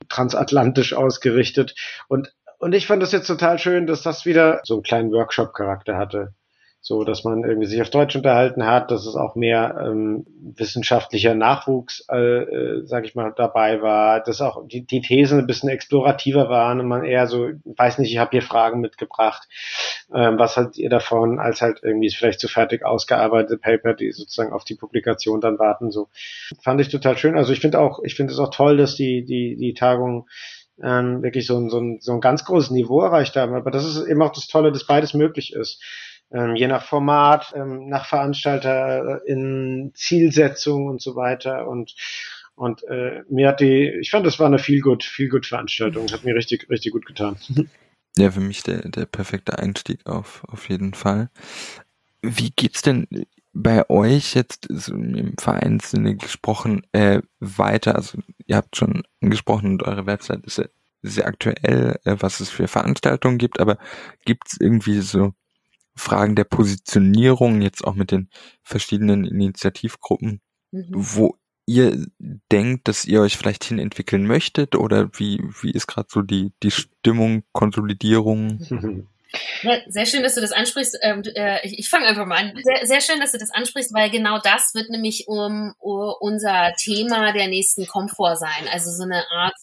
transatlantisch ausgerichtet. Und und ich fand das jetzt total schön, dass das wieder so einen kleinen Workshop-Charakter hatte so dass man irgendwie sich auf Deutsch unterhalten hat, dass es auch mehr ähm, wissenschaftlicher Nachwuchs, äh, äh, sag ich mal, dabei war, dass auch die, die Thesen ein bisschen explorativer waren und man eher so, weiß nicht, ich habe hier Fragen mitgebracht, ähm, was haltet ihr davon, als halt irgendwie vielleicht zu so fertig ausgearbeitete Paper, die sozusagen auf die Publikation dann warten. So fand ich total schön. Also ich finde auch, ich finde es auch toll, dass die die die Tagung ähm, wirklich so ein, so, ein, so ein ganz großes Niveau erreicht haben. Aber das ist eben auch das Tolle, dass beides möglich ist ähm, je nach Format, ähm, nach Veranstalter, äh, in Zielsetzung und so weiter. Und und äh, mir hat die, ich fand, das war eine viel gut, viel gut Veranstaltung. Hat mir richtig, richtig gut getan. Ja, für mich der, der perfekte Einstieg auf, auf jeden Fall. Wie geht's denn bei euch jetzt so im Vereinssinne gesprochen äh, weiter? Also ihr habt schon angesprochen und eure Website ist ja sehr aktuell, äh, was es für Veranstaltungen gibt, aber gibt's irgendwie so Fragen der Positionierung, jetzt auch mit den verschiedenen Initiativgruppen, mhm. wo ihr denkt, dass ihr euch vielleicht hin entwickeln möchtet oder wie, wie ist gerade so die, die Stimmung, Konsolidierung? Mhm. Ja, sehr schön, dass du das ansprichst. Ähm, äh, ich, ich fange einfach mal an. Sehr, sehr schön, dass du das ansprichst, weil genau das wird nämlich um, um unser Thema der nächsten Komfort sein. Also so eine Art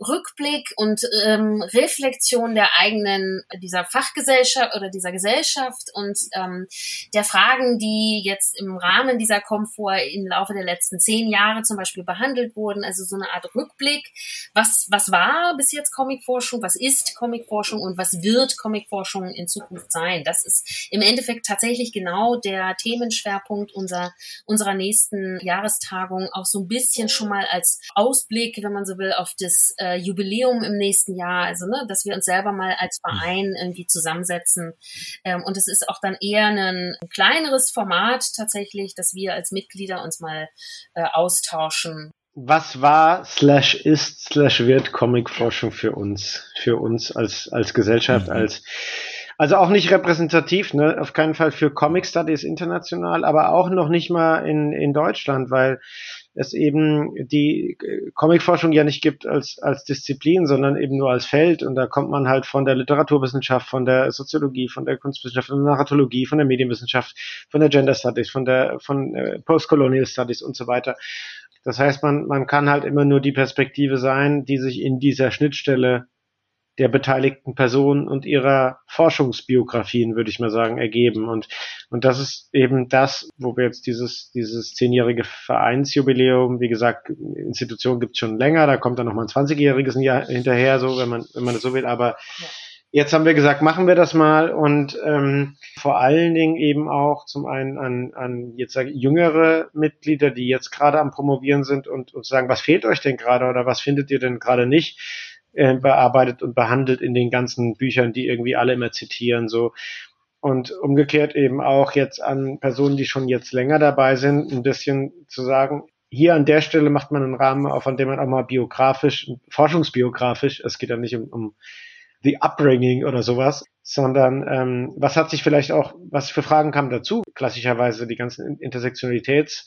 Rückblick und ähm, Reflexion der eigenen, dieser Fachgesellschaft oder dieser Gesellschaft und ähm, der Fragen, die jetzt im Rahmen dieser Komfort im Laufe der letzten zehn Jahre zum Beispiel behandelt wurden. Also so eine Art Rückblick. Was, was war bis jetzt Comicforschung? Was ist Comicforschung und was wird Comicforschung in Zukunft sein? Das ist im Endeffekt tatsächlich genau der Themenschwerpunkt unserer, unserer nächsten Jahrestagung. Auch so ein bisschen schon mal als Ausblick, wenn man so will, auf das äh, Jubiläum im nächsten Jahr, also ne, dass wir uns selber mal als mhm. Verein irgendwie zusammensetzen. Ähm, und es ist auch dann eher ein, ein, kleineres Format tatsächlich, dass wir als Mitglieder uns mal äh, austauschen. Was war slash ist slash wird Comicforschung für uns, für uns als als Gesellschaft, mhm. als also auch nicht repräsentativ, ne? Auf keinen Fall für Comic Studies international, aber auch noch nicht mal in, in Deutschland, weil es eben die äh, Comicforschung ja nicht gibt als, als Disziplin, sondern eben nur als Feld. Und da kommt man halt von der Literaturwissenschaft, von der Soziologie, von der Kunstwissenschaft, von der Narratologie, von der Medienwissenschaft, von der Gender Studies, von der von äh, Postcolonial Studies und so weiter. Das heißt, man, man kann halt immer nur die Perspektive sein, die sich in dieser Schnittstelle der beteiligten Personen und ihrer Forschungsbiografien, würde ich mal sagen, ergeben. Und, und das ist eben das, wo wir jetzt dieses, dieses zehnjährige Vereinsjubiläum, wie gesagt, Institution gibt es schon länger, da kommt dann nochmal ein 20-jähriges Jahr hinterher, so, wenn man, wenn man das so will, aber ja. Jetzt haben wir gesagt, machen wir das mal und ähm, vor allen Dingen eben auch zum einen an, an jetzt sage ich, jüngere Mitglieder, die jetzt gerade am Promovieren sind und, und sagen, was fehlt euch denn gerade oder was findet ihr denn gerade nicht? äh, bearbeitet und behandelt in den ganzen Büchern, die irgendwie alle immer zitieren, so. Und umgekehrt eben auch jetzt an Personen, die schon jetzt länger dabei sind, ein bisschen zu sagen, hier an der Stelle macht man einen Rahmen auf, an dem man auch mal biografisch, forschungsbiografisch, es geht ja nicht um, um the upbringing oder sowas, sondern ähm, was hat sich vielleicht auch, was für Fragen kamen dazu? Klassischerweise die ganzen Intersektionalitäts-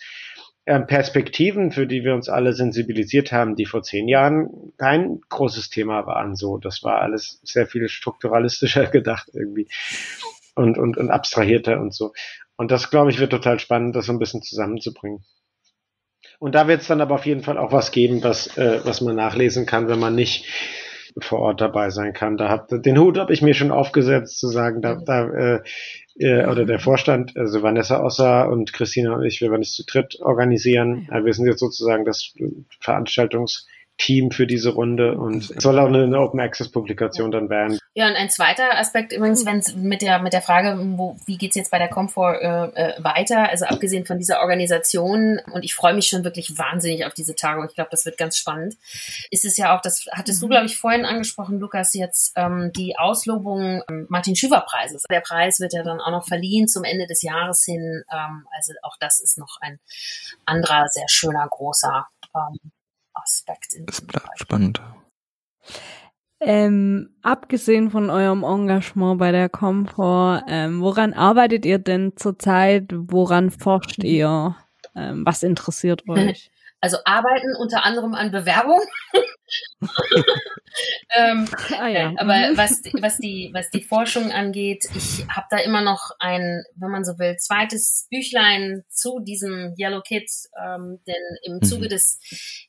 ähm, für die wir uns alle sensibilisiert haben, die vor zehn Jahren kein großes Thema waren. So, das war alles sehr viel strukturalistischer gedacht irgendwie und und und abstrahierter und so. Und das glaube ich wird total spannend, das so ein bisschen zusammenzubringen. Und da wird es dann aber auf jeden Fall auch was geben, was äh, was man nachlesen kann, wenn man nicht vor Ort dabei sein kann. Da hab, den Hut habe ich mir schon aufgesetzt, zu sagen, da, da äh, äh, oder der Vorstand, also Vanessa Osser und Christina und ich, wir werden es zu dritt organisieren. Wir sind jetzt sozusagen das Veranstaltungs- Team für diese Runde und es soll auch eine, Open Access Publikation dann werden. Ja, und ein zweiter Aspekt übrigens, wenn es mit der mit der Frage, wo, wie geht's jetzt bei der Comfort äh, äh, weiter, also abgesehen von dieser Organisation und ich freue mich schon wirklich wahnsinnig auf diese Tagung. Ich glaube, das wird ganz spannend. Ist es ja auch, das hattest du glaube ich vorhin angesprochen, Lukas, jetzt ähm, die Auslobung ähm, Martin Schüver Preises. Der Preis wird ja dann auch noch verliehen zum Ende des Jahres hin. Ähm, also auch das ist noch ein anderer sehr schöner großer ähm, Aspekt. Es bleibt spannend. Ähm, abgesehen von eurem Engagement bei der Comfort, ähm, woran arbeitet ihr denn zurzeit? Woran forscht ihr? Ähm, was interessiert euch? Also arbeiten unter anderem an Bewerbung. ähm, ah, ja. Aber mhm. was, was, die, was die Forschung angeht, ich habe da immer noch ein, wenn man so will, zweites Büchlein zu diesem Yellow Kit, ähm, denn im Zuge mhm. des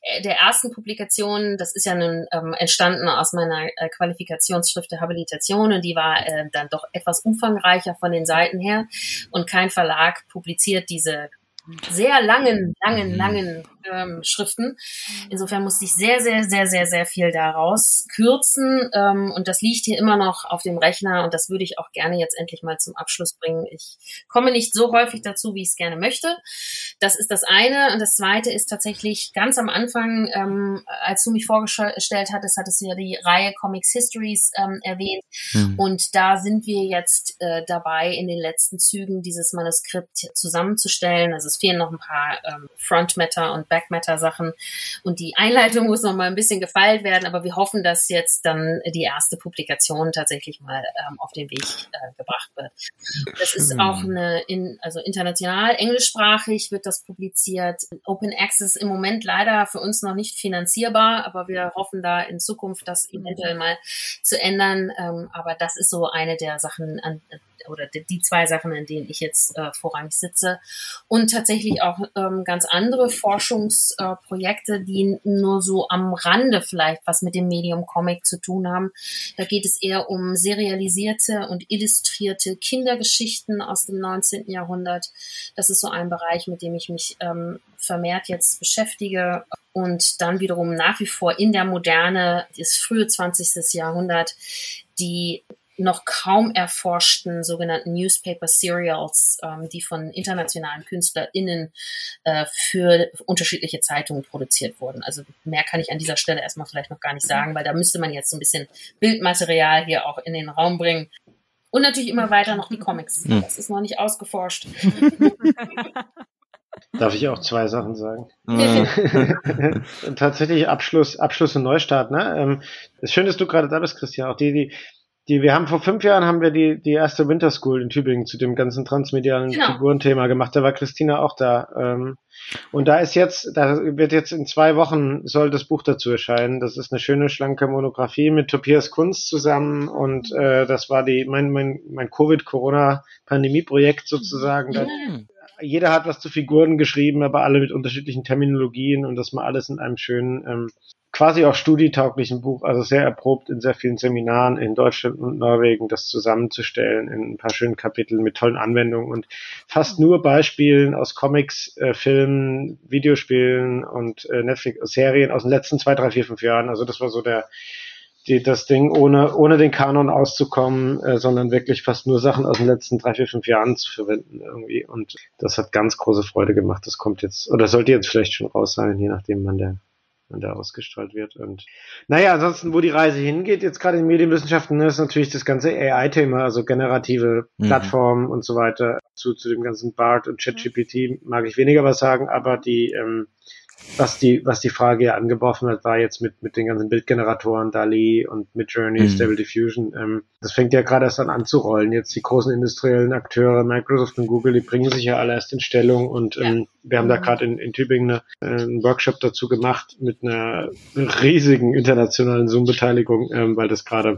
äh, der ersten Publikation, das ist ja nun ähm, entstanden aus meiner äh, Qualifikationsschrift der Habilitation und die war äh, dann doch etwas umfangreicher von den Seiten her und kein Verlag publiziert diese sehr langen, langen, mhm. langen ähm, Schriften. Insofern musste ich sehr, sehr, sehr, sehr, sehr viel daraus kürzen. Ähm, und das liegt hier immer noch auf dem Rechner und das würde ich auch gerne jetzt endlich mal zum Abschluss bringen. Ich komme nicht so häufig dazu, wie ich es gerne möchte. Das ist das eine. Und das zweite ist tatsächlich ganz am Anfang, ähm, als du mich vorgestellt hattest, hattest du ja die Reihe Comics Histories ähm, erwähnt. Mhm. Und da sind wir jetzt äh, dabei, in den letzten Zügen dieses Manuskript zusammenzustellen. Also es fehlen noch ein paar ähm, Frontmatter und Backmatter-Sachen und die Einleitung muss noch mal ein bisschen gefeilt werden, aber wir hoffen, dass jetzt dann die erste Publikation tatsächlich mal ähm, auf den Weg äh, gebracht wird. Das ist auch eine, in, also international, englischsprachig wird das publiziert. Open Access im Moment leider für uns noch nicht finanzierbar, aber wir hoffen da in Zukunft das eventuell mal zu ändern. Ähm, aber das ist so eine der Sachen, an, oder die zwei Sachen, in denen ich jetzt äh, vorrangig sitze. Und tatsächlich auch ähm, ganz andere Forschungsprojekte, äh, die nur so am Rande vielleicht was mit dem Medium Comic zu tun haben. Da geht es eher um serialisierte und illustrierte Kindergeschichten aus dem 19. Jahrhundert. Das ist so ein Bereich, mit dem ich mich ähm, vermehrt jetzt beschäftige und dann wiederum nach wie vor in der Moderne, das frühe 20. Jahrhundert, die noch kaum erforschten sogenannten Newspaper Serials, ähm, die von internationalen KünstlerInnen äh, für unterschiedliche Zeitungen produziert wurden. Also mehr kann ich an dieser Stelle erstmal vielleicht noch gar nicht sagen, weil da müsste man jetzt so ein bisschen Bildmaterial hier auch in den Raum bringen. Und natürlich immer weiter noch die Comics. Hm. Das ist noch nicht ausgeforscht. Darf ich auch zwei Sachen sagen? Tatsächlich Abschluss, Abschluss und Neustart. Ne? Ähm, ist schön, dass du gerade da bist, Christian. Auch die, die die, wir haben vor fünf Jahren haben wir die, die erste Winter School in Tübingen zu dem ganzen transmedialen genau. Figurenthema gemacht. Da war Christina auch da. Ähm, und da ist jetzt, da wird jetzt in zwei Wochen soll das Buch dazu erscheinen. Das ist eine schöne, schlanke Monographie mit Tobias Kunz zusammen. Und äh, das war die, mein, mein, mein Covid-Corona-Pandemie-Projekt sozusagen. Da, jeder hat was zu Figuren geschrieben, aber alle mit unterschiedlichen Terminologien und das mal alles in einem schönen ähm, quasi auch studietauglichen Buch, also sehr erprobt in sehr vielen Seminaren in Deutschland und Norwegen, das zusammenzustellen in ein paar schönen Kapiteln mit tollen Anwendungen und fast nur Beispielen aus Comics, äh, Filmen, Videospielen und äh, Netflix-Serien aus den letzten zwei, drei, vier, fünf Jahren. Also das war so der die, das Ding, ohne, ohne den Kanon auszukommen, äh, sondern wirklich fast nur Sachen aus den letzten drei, vier, fünf Jahren zu verwenden irgendwie. Und das hat ganz große Freude gemacht. Das kommt jetzt, oder sollte jetzt vielleicht schon raus sein, je nachdem, wann der wenn der ausgestrahlt wird. Und naja, ansonsten, wo die Reise hingeht, jetzt gerade in Medienwissenschaften, ne, ist natürlich das ganze AI-Thema, also generative mhm. Plattformen und so weiter. Zu, zu dem ganzen BART und ChatGPT mag ich weniger was sagen, aber die, ähm, was die, was die Frage ja angeworfen hat, war jetzt mit, mit den ganzen Bildgeneratoren, DALI und mit Journey, mhm. Stable Diffusion. Ähm, das fängt ja gerade erst an anzurollen. Jetzt die großen industriellen Akteure, Microsoft und Google, die bringen sich ja alle erst in Stellung und ähm, ja. wir haben da mhm. gerade in, in Tübingen eine, äh, einen Workshop dazu gemacht mit einer riesigen internationalen Zoom-Beteiligung, ähm, weil das gerade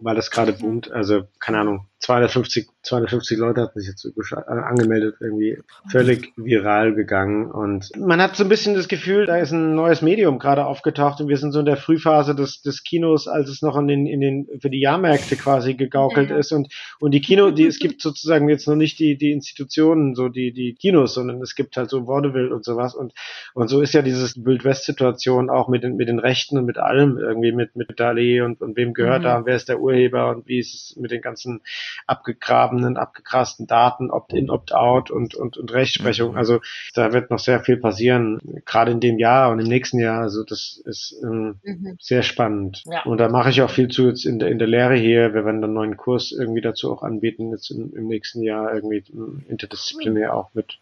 weil das gerade boomt. Also, keine Ahnung, 250, 250 Leute hatten sich jetzt angemeldet, irgendwie völlig viral gegangen. Und man hat so ein bisschen das Gefühl, da ist ein neues Medium gerade aufgetaucht und wir sind so in der Frühphase des, des Kinos, als es noch in den, in den, für die Jahrmärkte quasi gegaukelt ja. ist. Und, und die Kino, die, es gibt sozusagen jetzt noch nicht die, die Institutionen, so die, die Kinos, sondern es gibt halt so Vaudeville und sowas. Und, und so ist ja dieses Wild-West-Situation auch mit den, mit den Rechten und mit allem irgendwie, mit, mit Dali und, und wem gehört mhm. da, wer ist der Urheber und wie ist es mit den ganzen abgegrabenen, abgekrasten Daten, Opt-in, Opt-out und, und, und Rechtsprechung. Mhm. Also da wird noch sehr viel passieren, gerade in dem Jahr und im nächsten Jahr. Also das ist ähm, mhm. sehr spannend. Ja. Und da mache ich auch viel zu jetzt in der, in der Lehre hier. Wir werden dann einen neuen Kurs irgendwie dazu auch anbieten, jetzt im, im nächsten Jahr irgendwie interdisziplinär auch mit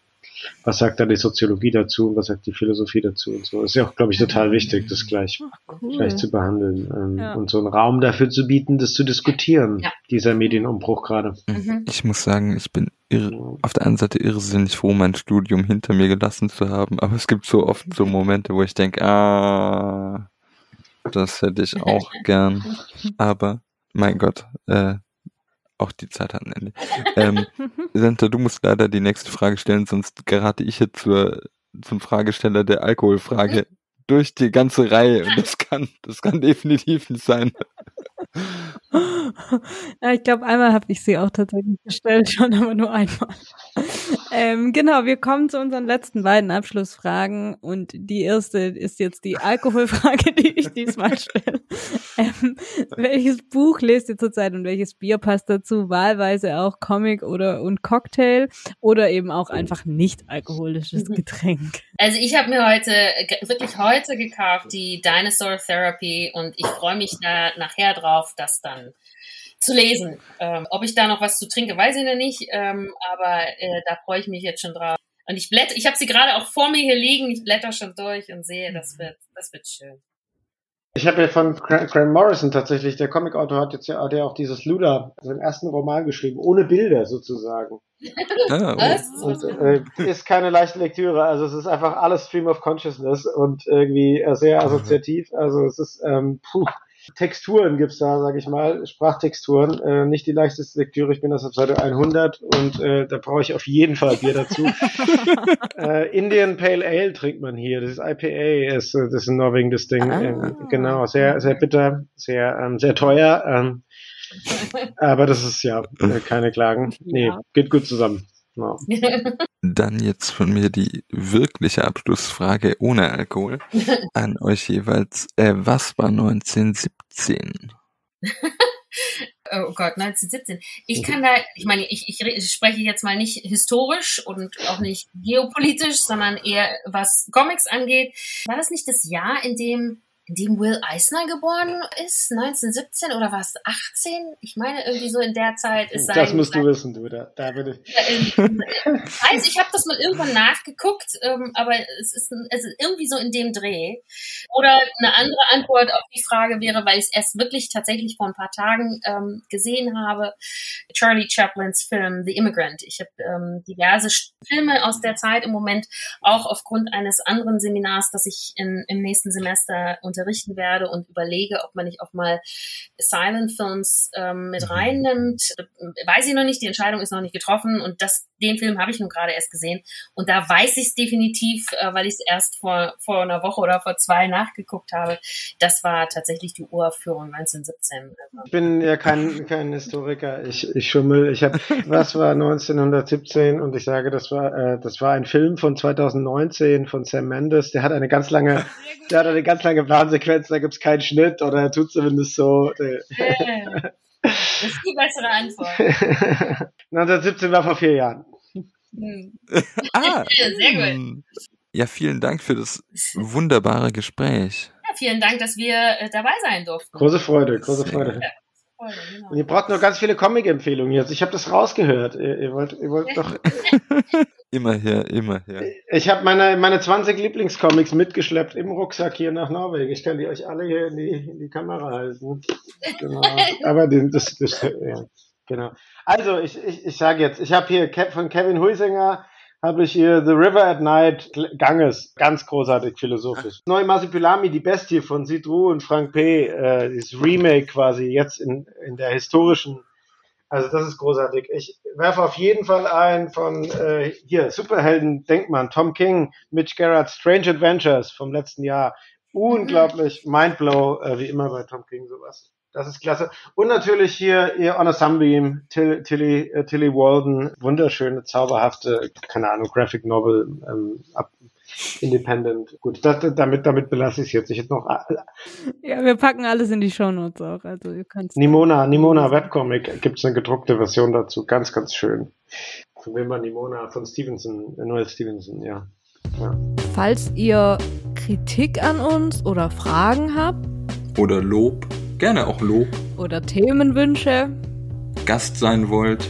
was sagt da die Soziologie dazu und was sagt die Philosophie dazu und so. Ist ja auch, glaube ich, total wichtig, das gleich, cool. gleich zu behandeln ähm, ja. und so einen Raum dafür zu bieten, das zu diskutieren, ja. dieser Medienumbruch gerade. Mhm. Ich muss sagen, ich bin irre, auf der einen Seite irrsinnig froh, mein Studium hinter mir gelassen zu haben, aber es gibt so oft so Momente, wo ich denke, ah, das hätte ich auch gern, aber mein Gott, äh, auch die Zeit hat ein Ende. Ähm, Senta, du musst leider die nächste Frage stellen, sonst gerate ich jetzt zur, zum Fragesteller der Alkoholfrage durch die ganze Reihe. Und das kann, das kann definitiv nicht sein. Ja, ich glaube, einmal habe ich sie auch tatsächlich gestellt, schon, aber nur einmal. Ähm, genau, wir kommen zu unseren letzten beiden Abschlussfragen und die erste ist jetzt die Alkoholfrage, die ich diesmal stelle. Ähm, welches Buch lest ihr zurzeit und welches Bier passt dazu? Wahlweise auch Comic oder und Cocktail oder eben auch einfach nicht alkoholisches mhm. Getränk. Also ich habe mir heute wirklich heute gekauft die Dinosaur Therapy und ich freue mich da nachher drauf, das dann zu lesen. Ähm, ob ich da noch was zu trinke, weiß ich noch nicht, ähm, aber äh, da freue ich mich jetzt schon drauf. Und ich blätter, ich habe sie gerade auch vor mir hier liegen, ich blätter schon durch und sehe, das wird, das wird schön. Ich habe ja von Grant Morrison tatsächlich, der Comicautor hat jetzt ja ja auch dieses Luda, also den ersten Roman geschrieben, ohne Bilder sozusagen. Ah, Was? Und, äh, ist keine leichte Lektüre, also es ist einfach alles Stream of Consciousness und irgendwie sehr assoziativ. Also es ist ähm, puh, Texturen gibt's da, sage ich mal, Sprachtexturen. Äh, nicht die leichteste Lektüre, ich bin das auf Seite 100 und äh, da brauche ich auf jeden Fall Bier dazu. äh, Indian Pale Ale trinkt man hier, das ist IPA, ist, das ist ein Norwegen, das Ding. Ah. Ähm, genau, sehr, sehr bitter, sehr, ähm, sehr teuer. Ähm, aber das ist ja äh, keine Klagen. Nee, geht gut zusammen. No. Dann jetzt von mir die wirkliche Abschlussfrage ohne Alkohol an euch jeweils. Äh, was war 1917? oh Gott, 1917. Ich kann da, ich meine, ich, ich spreche jetzt mal nicht historisch und auch nicht geopolitisch, sondern eher was Comics angeht. War das nicht das Jahr, in dem in dem Will Eisner geboren ist, 1917 oder war es 18? Ich meine, irgendwie so in der Zeit ist sein. Das musst du wissen, du, da, da bin ich. also ich habe das mal irgendwann nachgeguckt, ähm, aber es ist, es ist irgendwie so in dem Dreh. Oder eine andere Antwort auf die Frage wäre, weil ich es erst wirklich tatsächlich vor ein paar Tagen ähm, gesehen habe, Charlie Chaplins Film The Immigrant. Ich habe ähm, diverse Filme aus der Zeit im Moment, auch aufgrund eines anderen Seminars, das ich in, im nächsten Semester unter unterrichten werde und überlege, ob man nicht auch mal Silent Films ähm, mit mhm. reinnimmt. Weiß ich noch nicht, die Entscheidung ist noch nicht getroffen und das, den Film habe ich nun gerade erst gesehen und da weiß ich es definitiv, äh, weil ich es erst vor, vor einer Woche oder vor zwei nachgeguckt habe. Das war tatsächlich die Uraufführung 1917. Also. Ich bin ja kein, kein Historiker, ich, ich schummel. Ich habe, was war 1917 und ich sage, das war, äh, das war ein Film von 2019 von Sam Mendes. Der hat eine ganz lange, der hat eine ganz lange Plan Sequenz, da gibt es keinen Schnitt oder er tut zumindest so. Das ist die bessere Antwort. 1917 war vor vier Jahren. Hm. ah, sehr gut. Ja, vielen Dank für das wunderbare Gespräch. Ja, vielen Dank, dass wir äh, dabei sein durften. Große Freude, große Freude. Genau. Und ihr braucht nur ganz viele Comic-Empfehlungen jetzt. Ich habe das rausgehört. Ihr, ihr, wollt, ihr wollt doch. immer her, immer her. Ich habe meine, meine 20 Lieblingscomics mitgeschleppt im Rucksack hier nach Norwegen. Ich kann die euch alle hier in die, in die Kamera halten. Genau. Aber das, das, ja, genau. Also, ich, ich, ich sage jetzt, ich habe hier von Kevin Huisinger habe ich hier The River at Night Ganges, ganz großartig philosophisch. Neu Masipulami, die Bestie von Sidru und Frank P., äh, das Remake quasi jetzt in, in der historischen, also das ist großartig. Ich werfe auf jeden Fall ein von äh, hier, Superhelden, denkt man, Tom King, Mitch Garrett, Strange Adventures vom letzten Jahr. Unglaublich Mindblow, äh, wie immer bei Tom King sowas. Das ist klasse. Und natürlich hier ihr On a Sunbeam, Till, Tilly, äh, Tilly Walden, wunderschöne, zauberhafte, keine Ahnung, Graphic Novel, ähm, ab, Independent. Gut, das, damit, damit belasse ich es jetzt. Ich hätte noch. Ja, wir packen alles in die Shownotes auch. Also ihr könnt Nimona, Nimona Webcomic gibt es eine gedruckte Version dazu. Ganz, ganz schön. Von wem war Nimona? Von Stevenson, Noel Stevenson, ja. ja. Falls ihr Kritik an uns oder Fragen habt. Oder Lob Gerne auch Lob. Oder Themenwünsche. Gast sein wollt.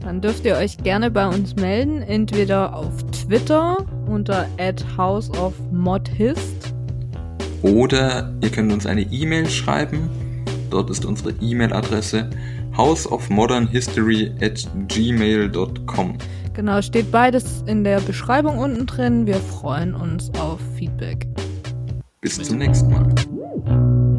Dann dürft ihr euch gerne bei uns melden, entweder auf Twitter unter houseofmodhist. Oder ihr könnt uns eine E-Mail schreiben. Dort ist unsere E-Mail-Adresse houseofmodernhistory at gmail.com. Genau, steht beides in der Beschreibung unten drin. Wir freuen uns auf Feedback. Bis zum nächsten Mal.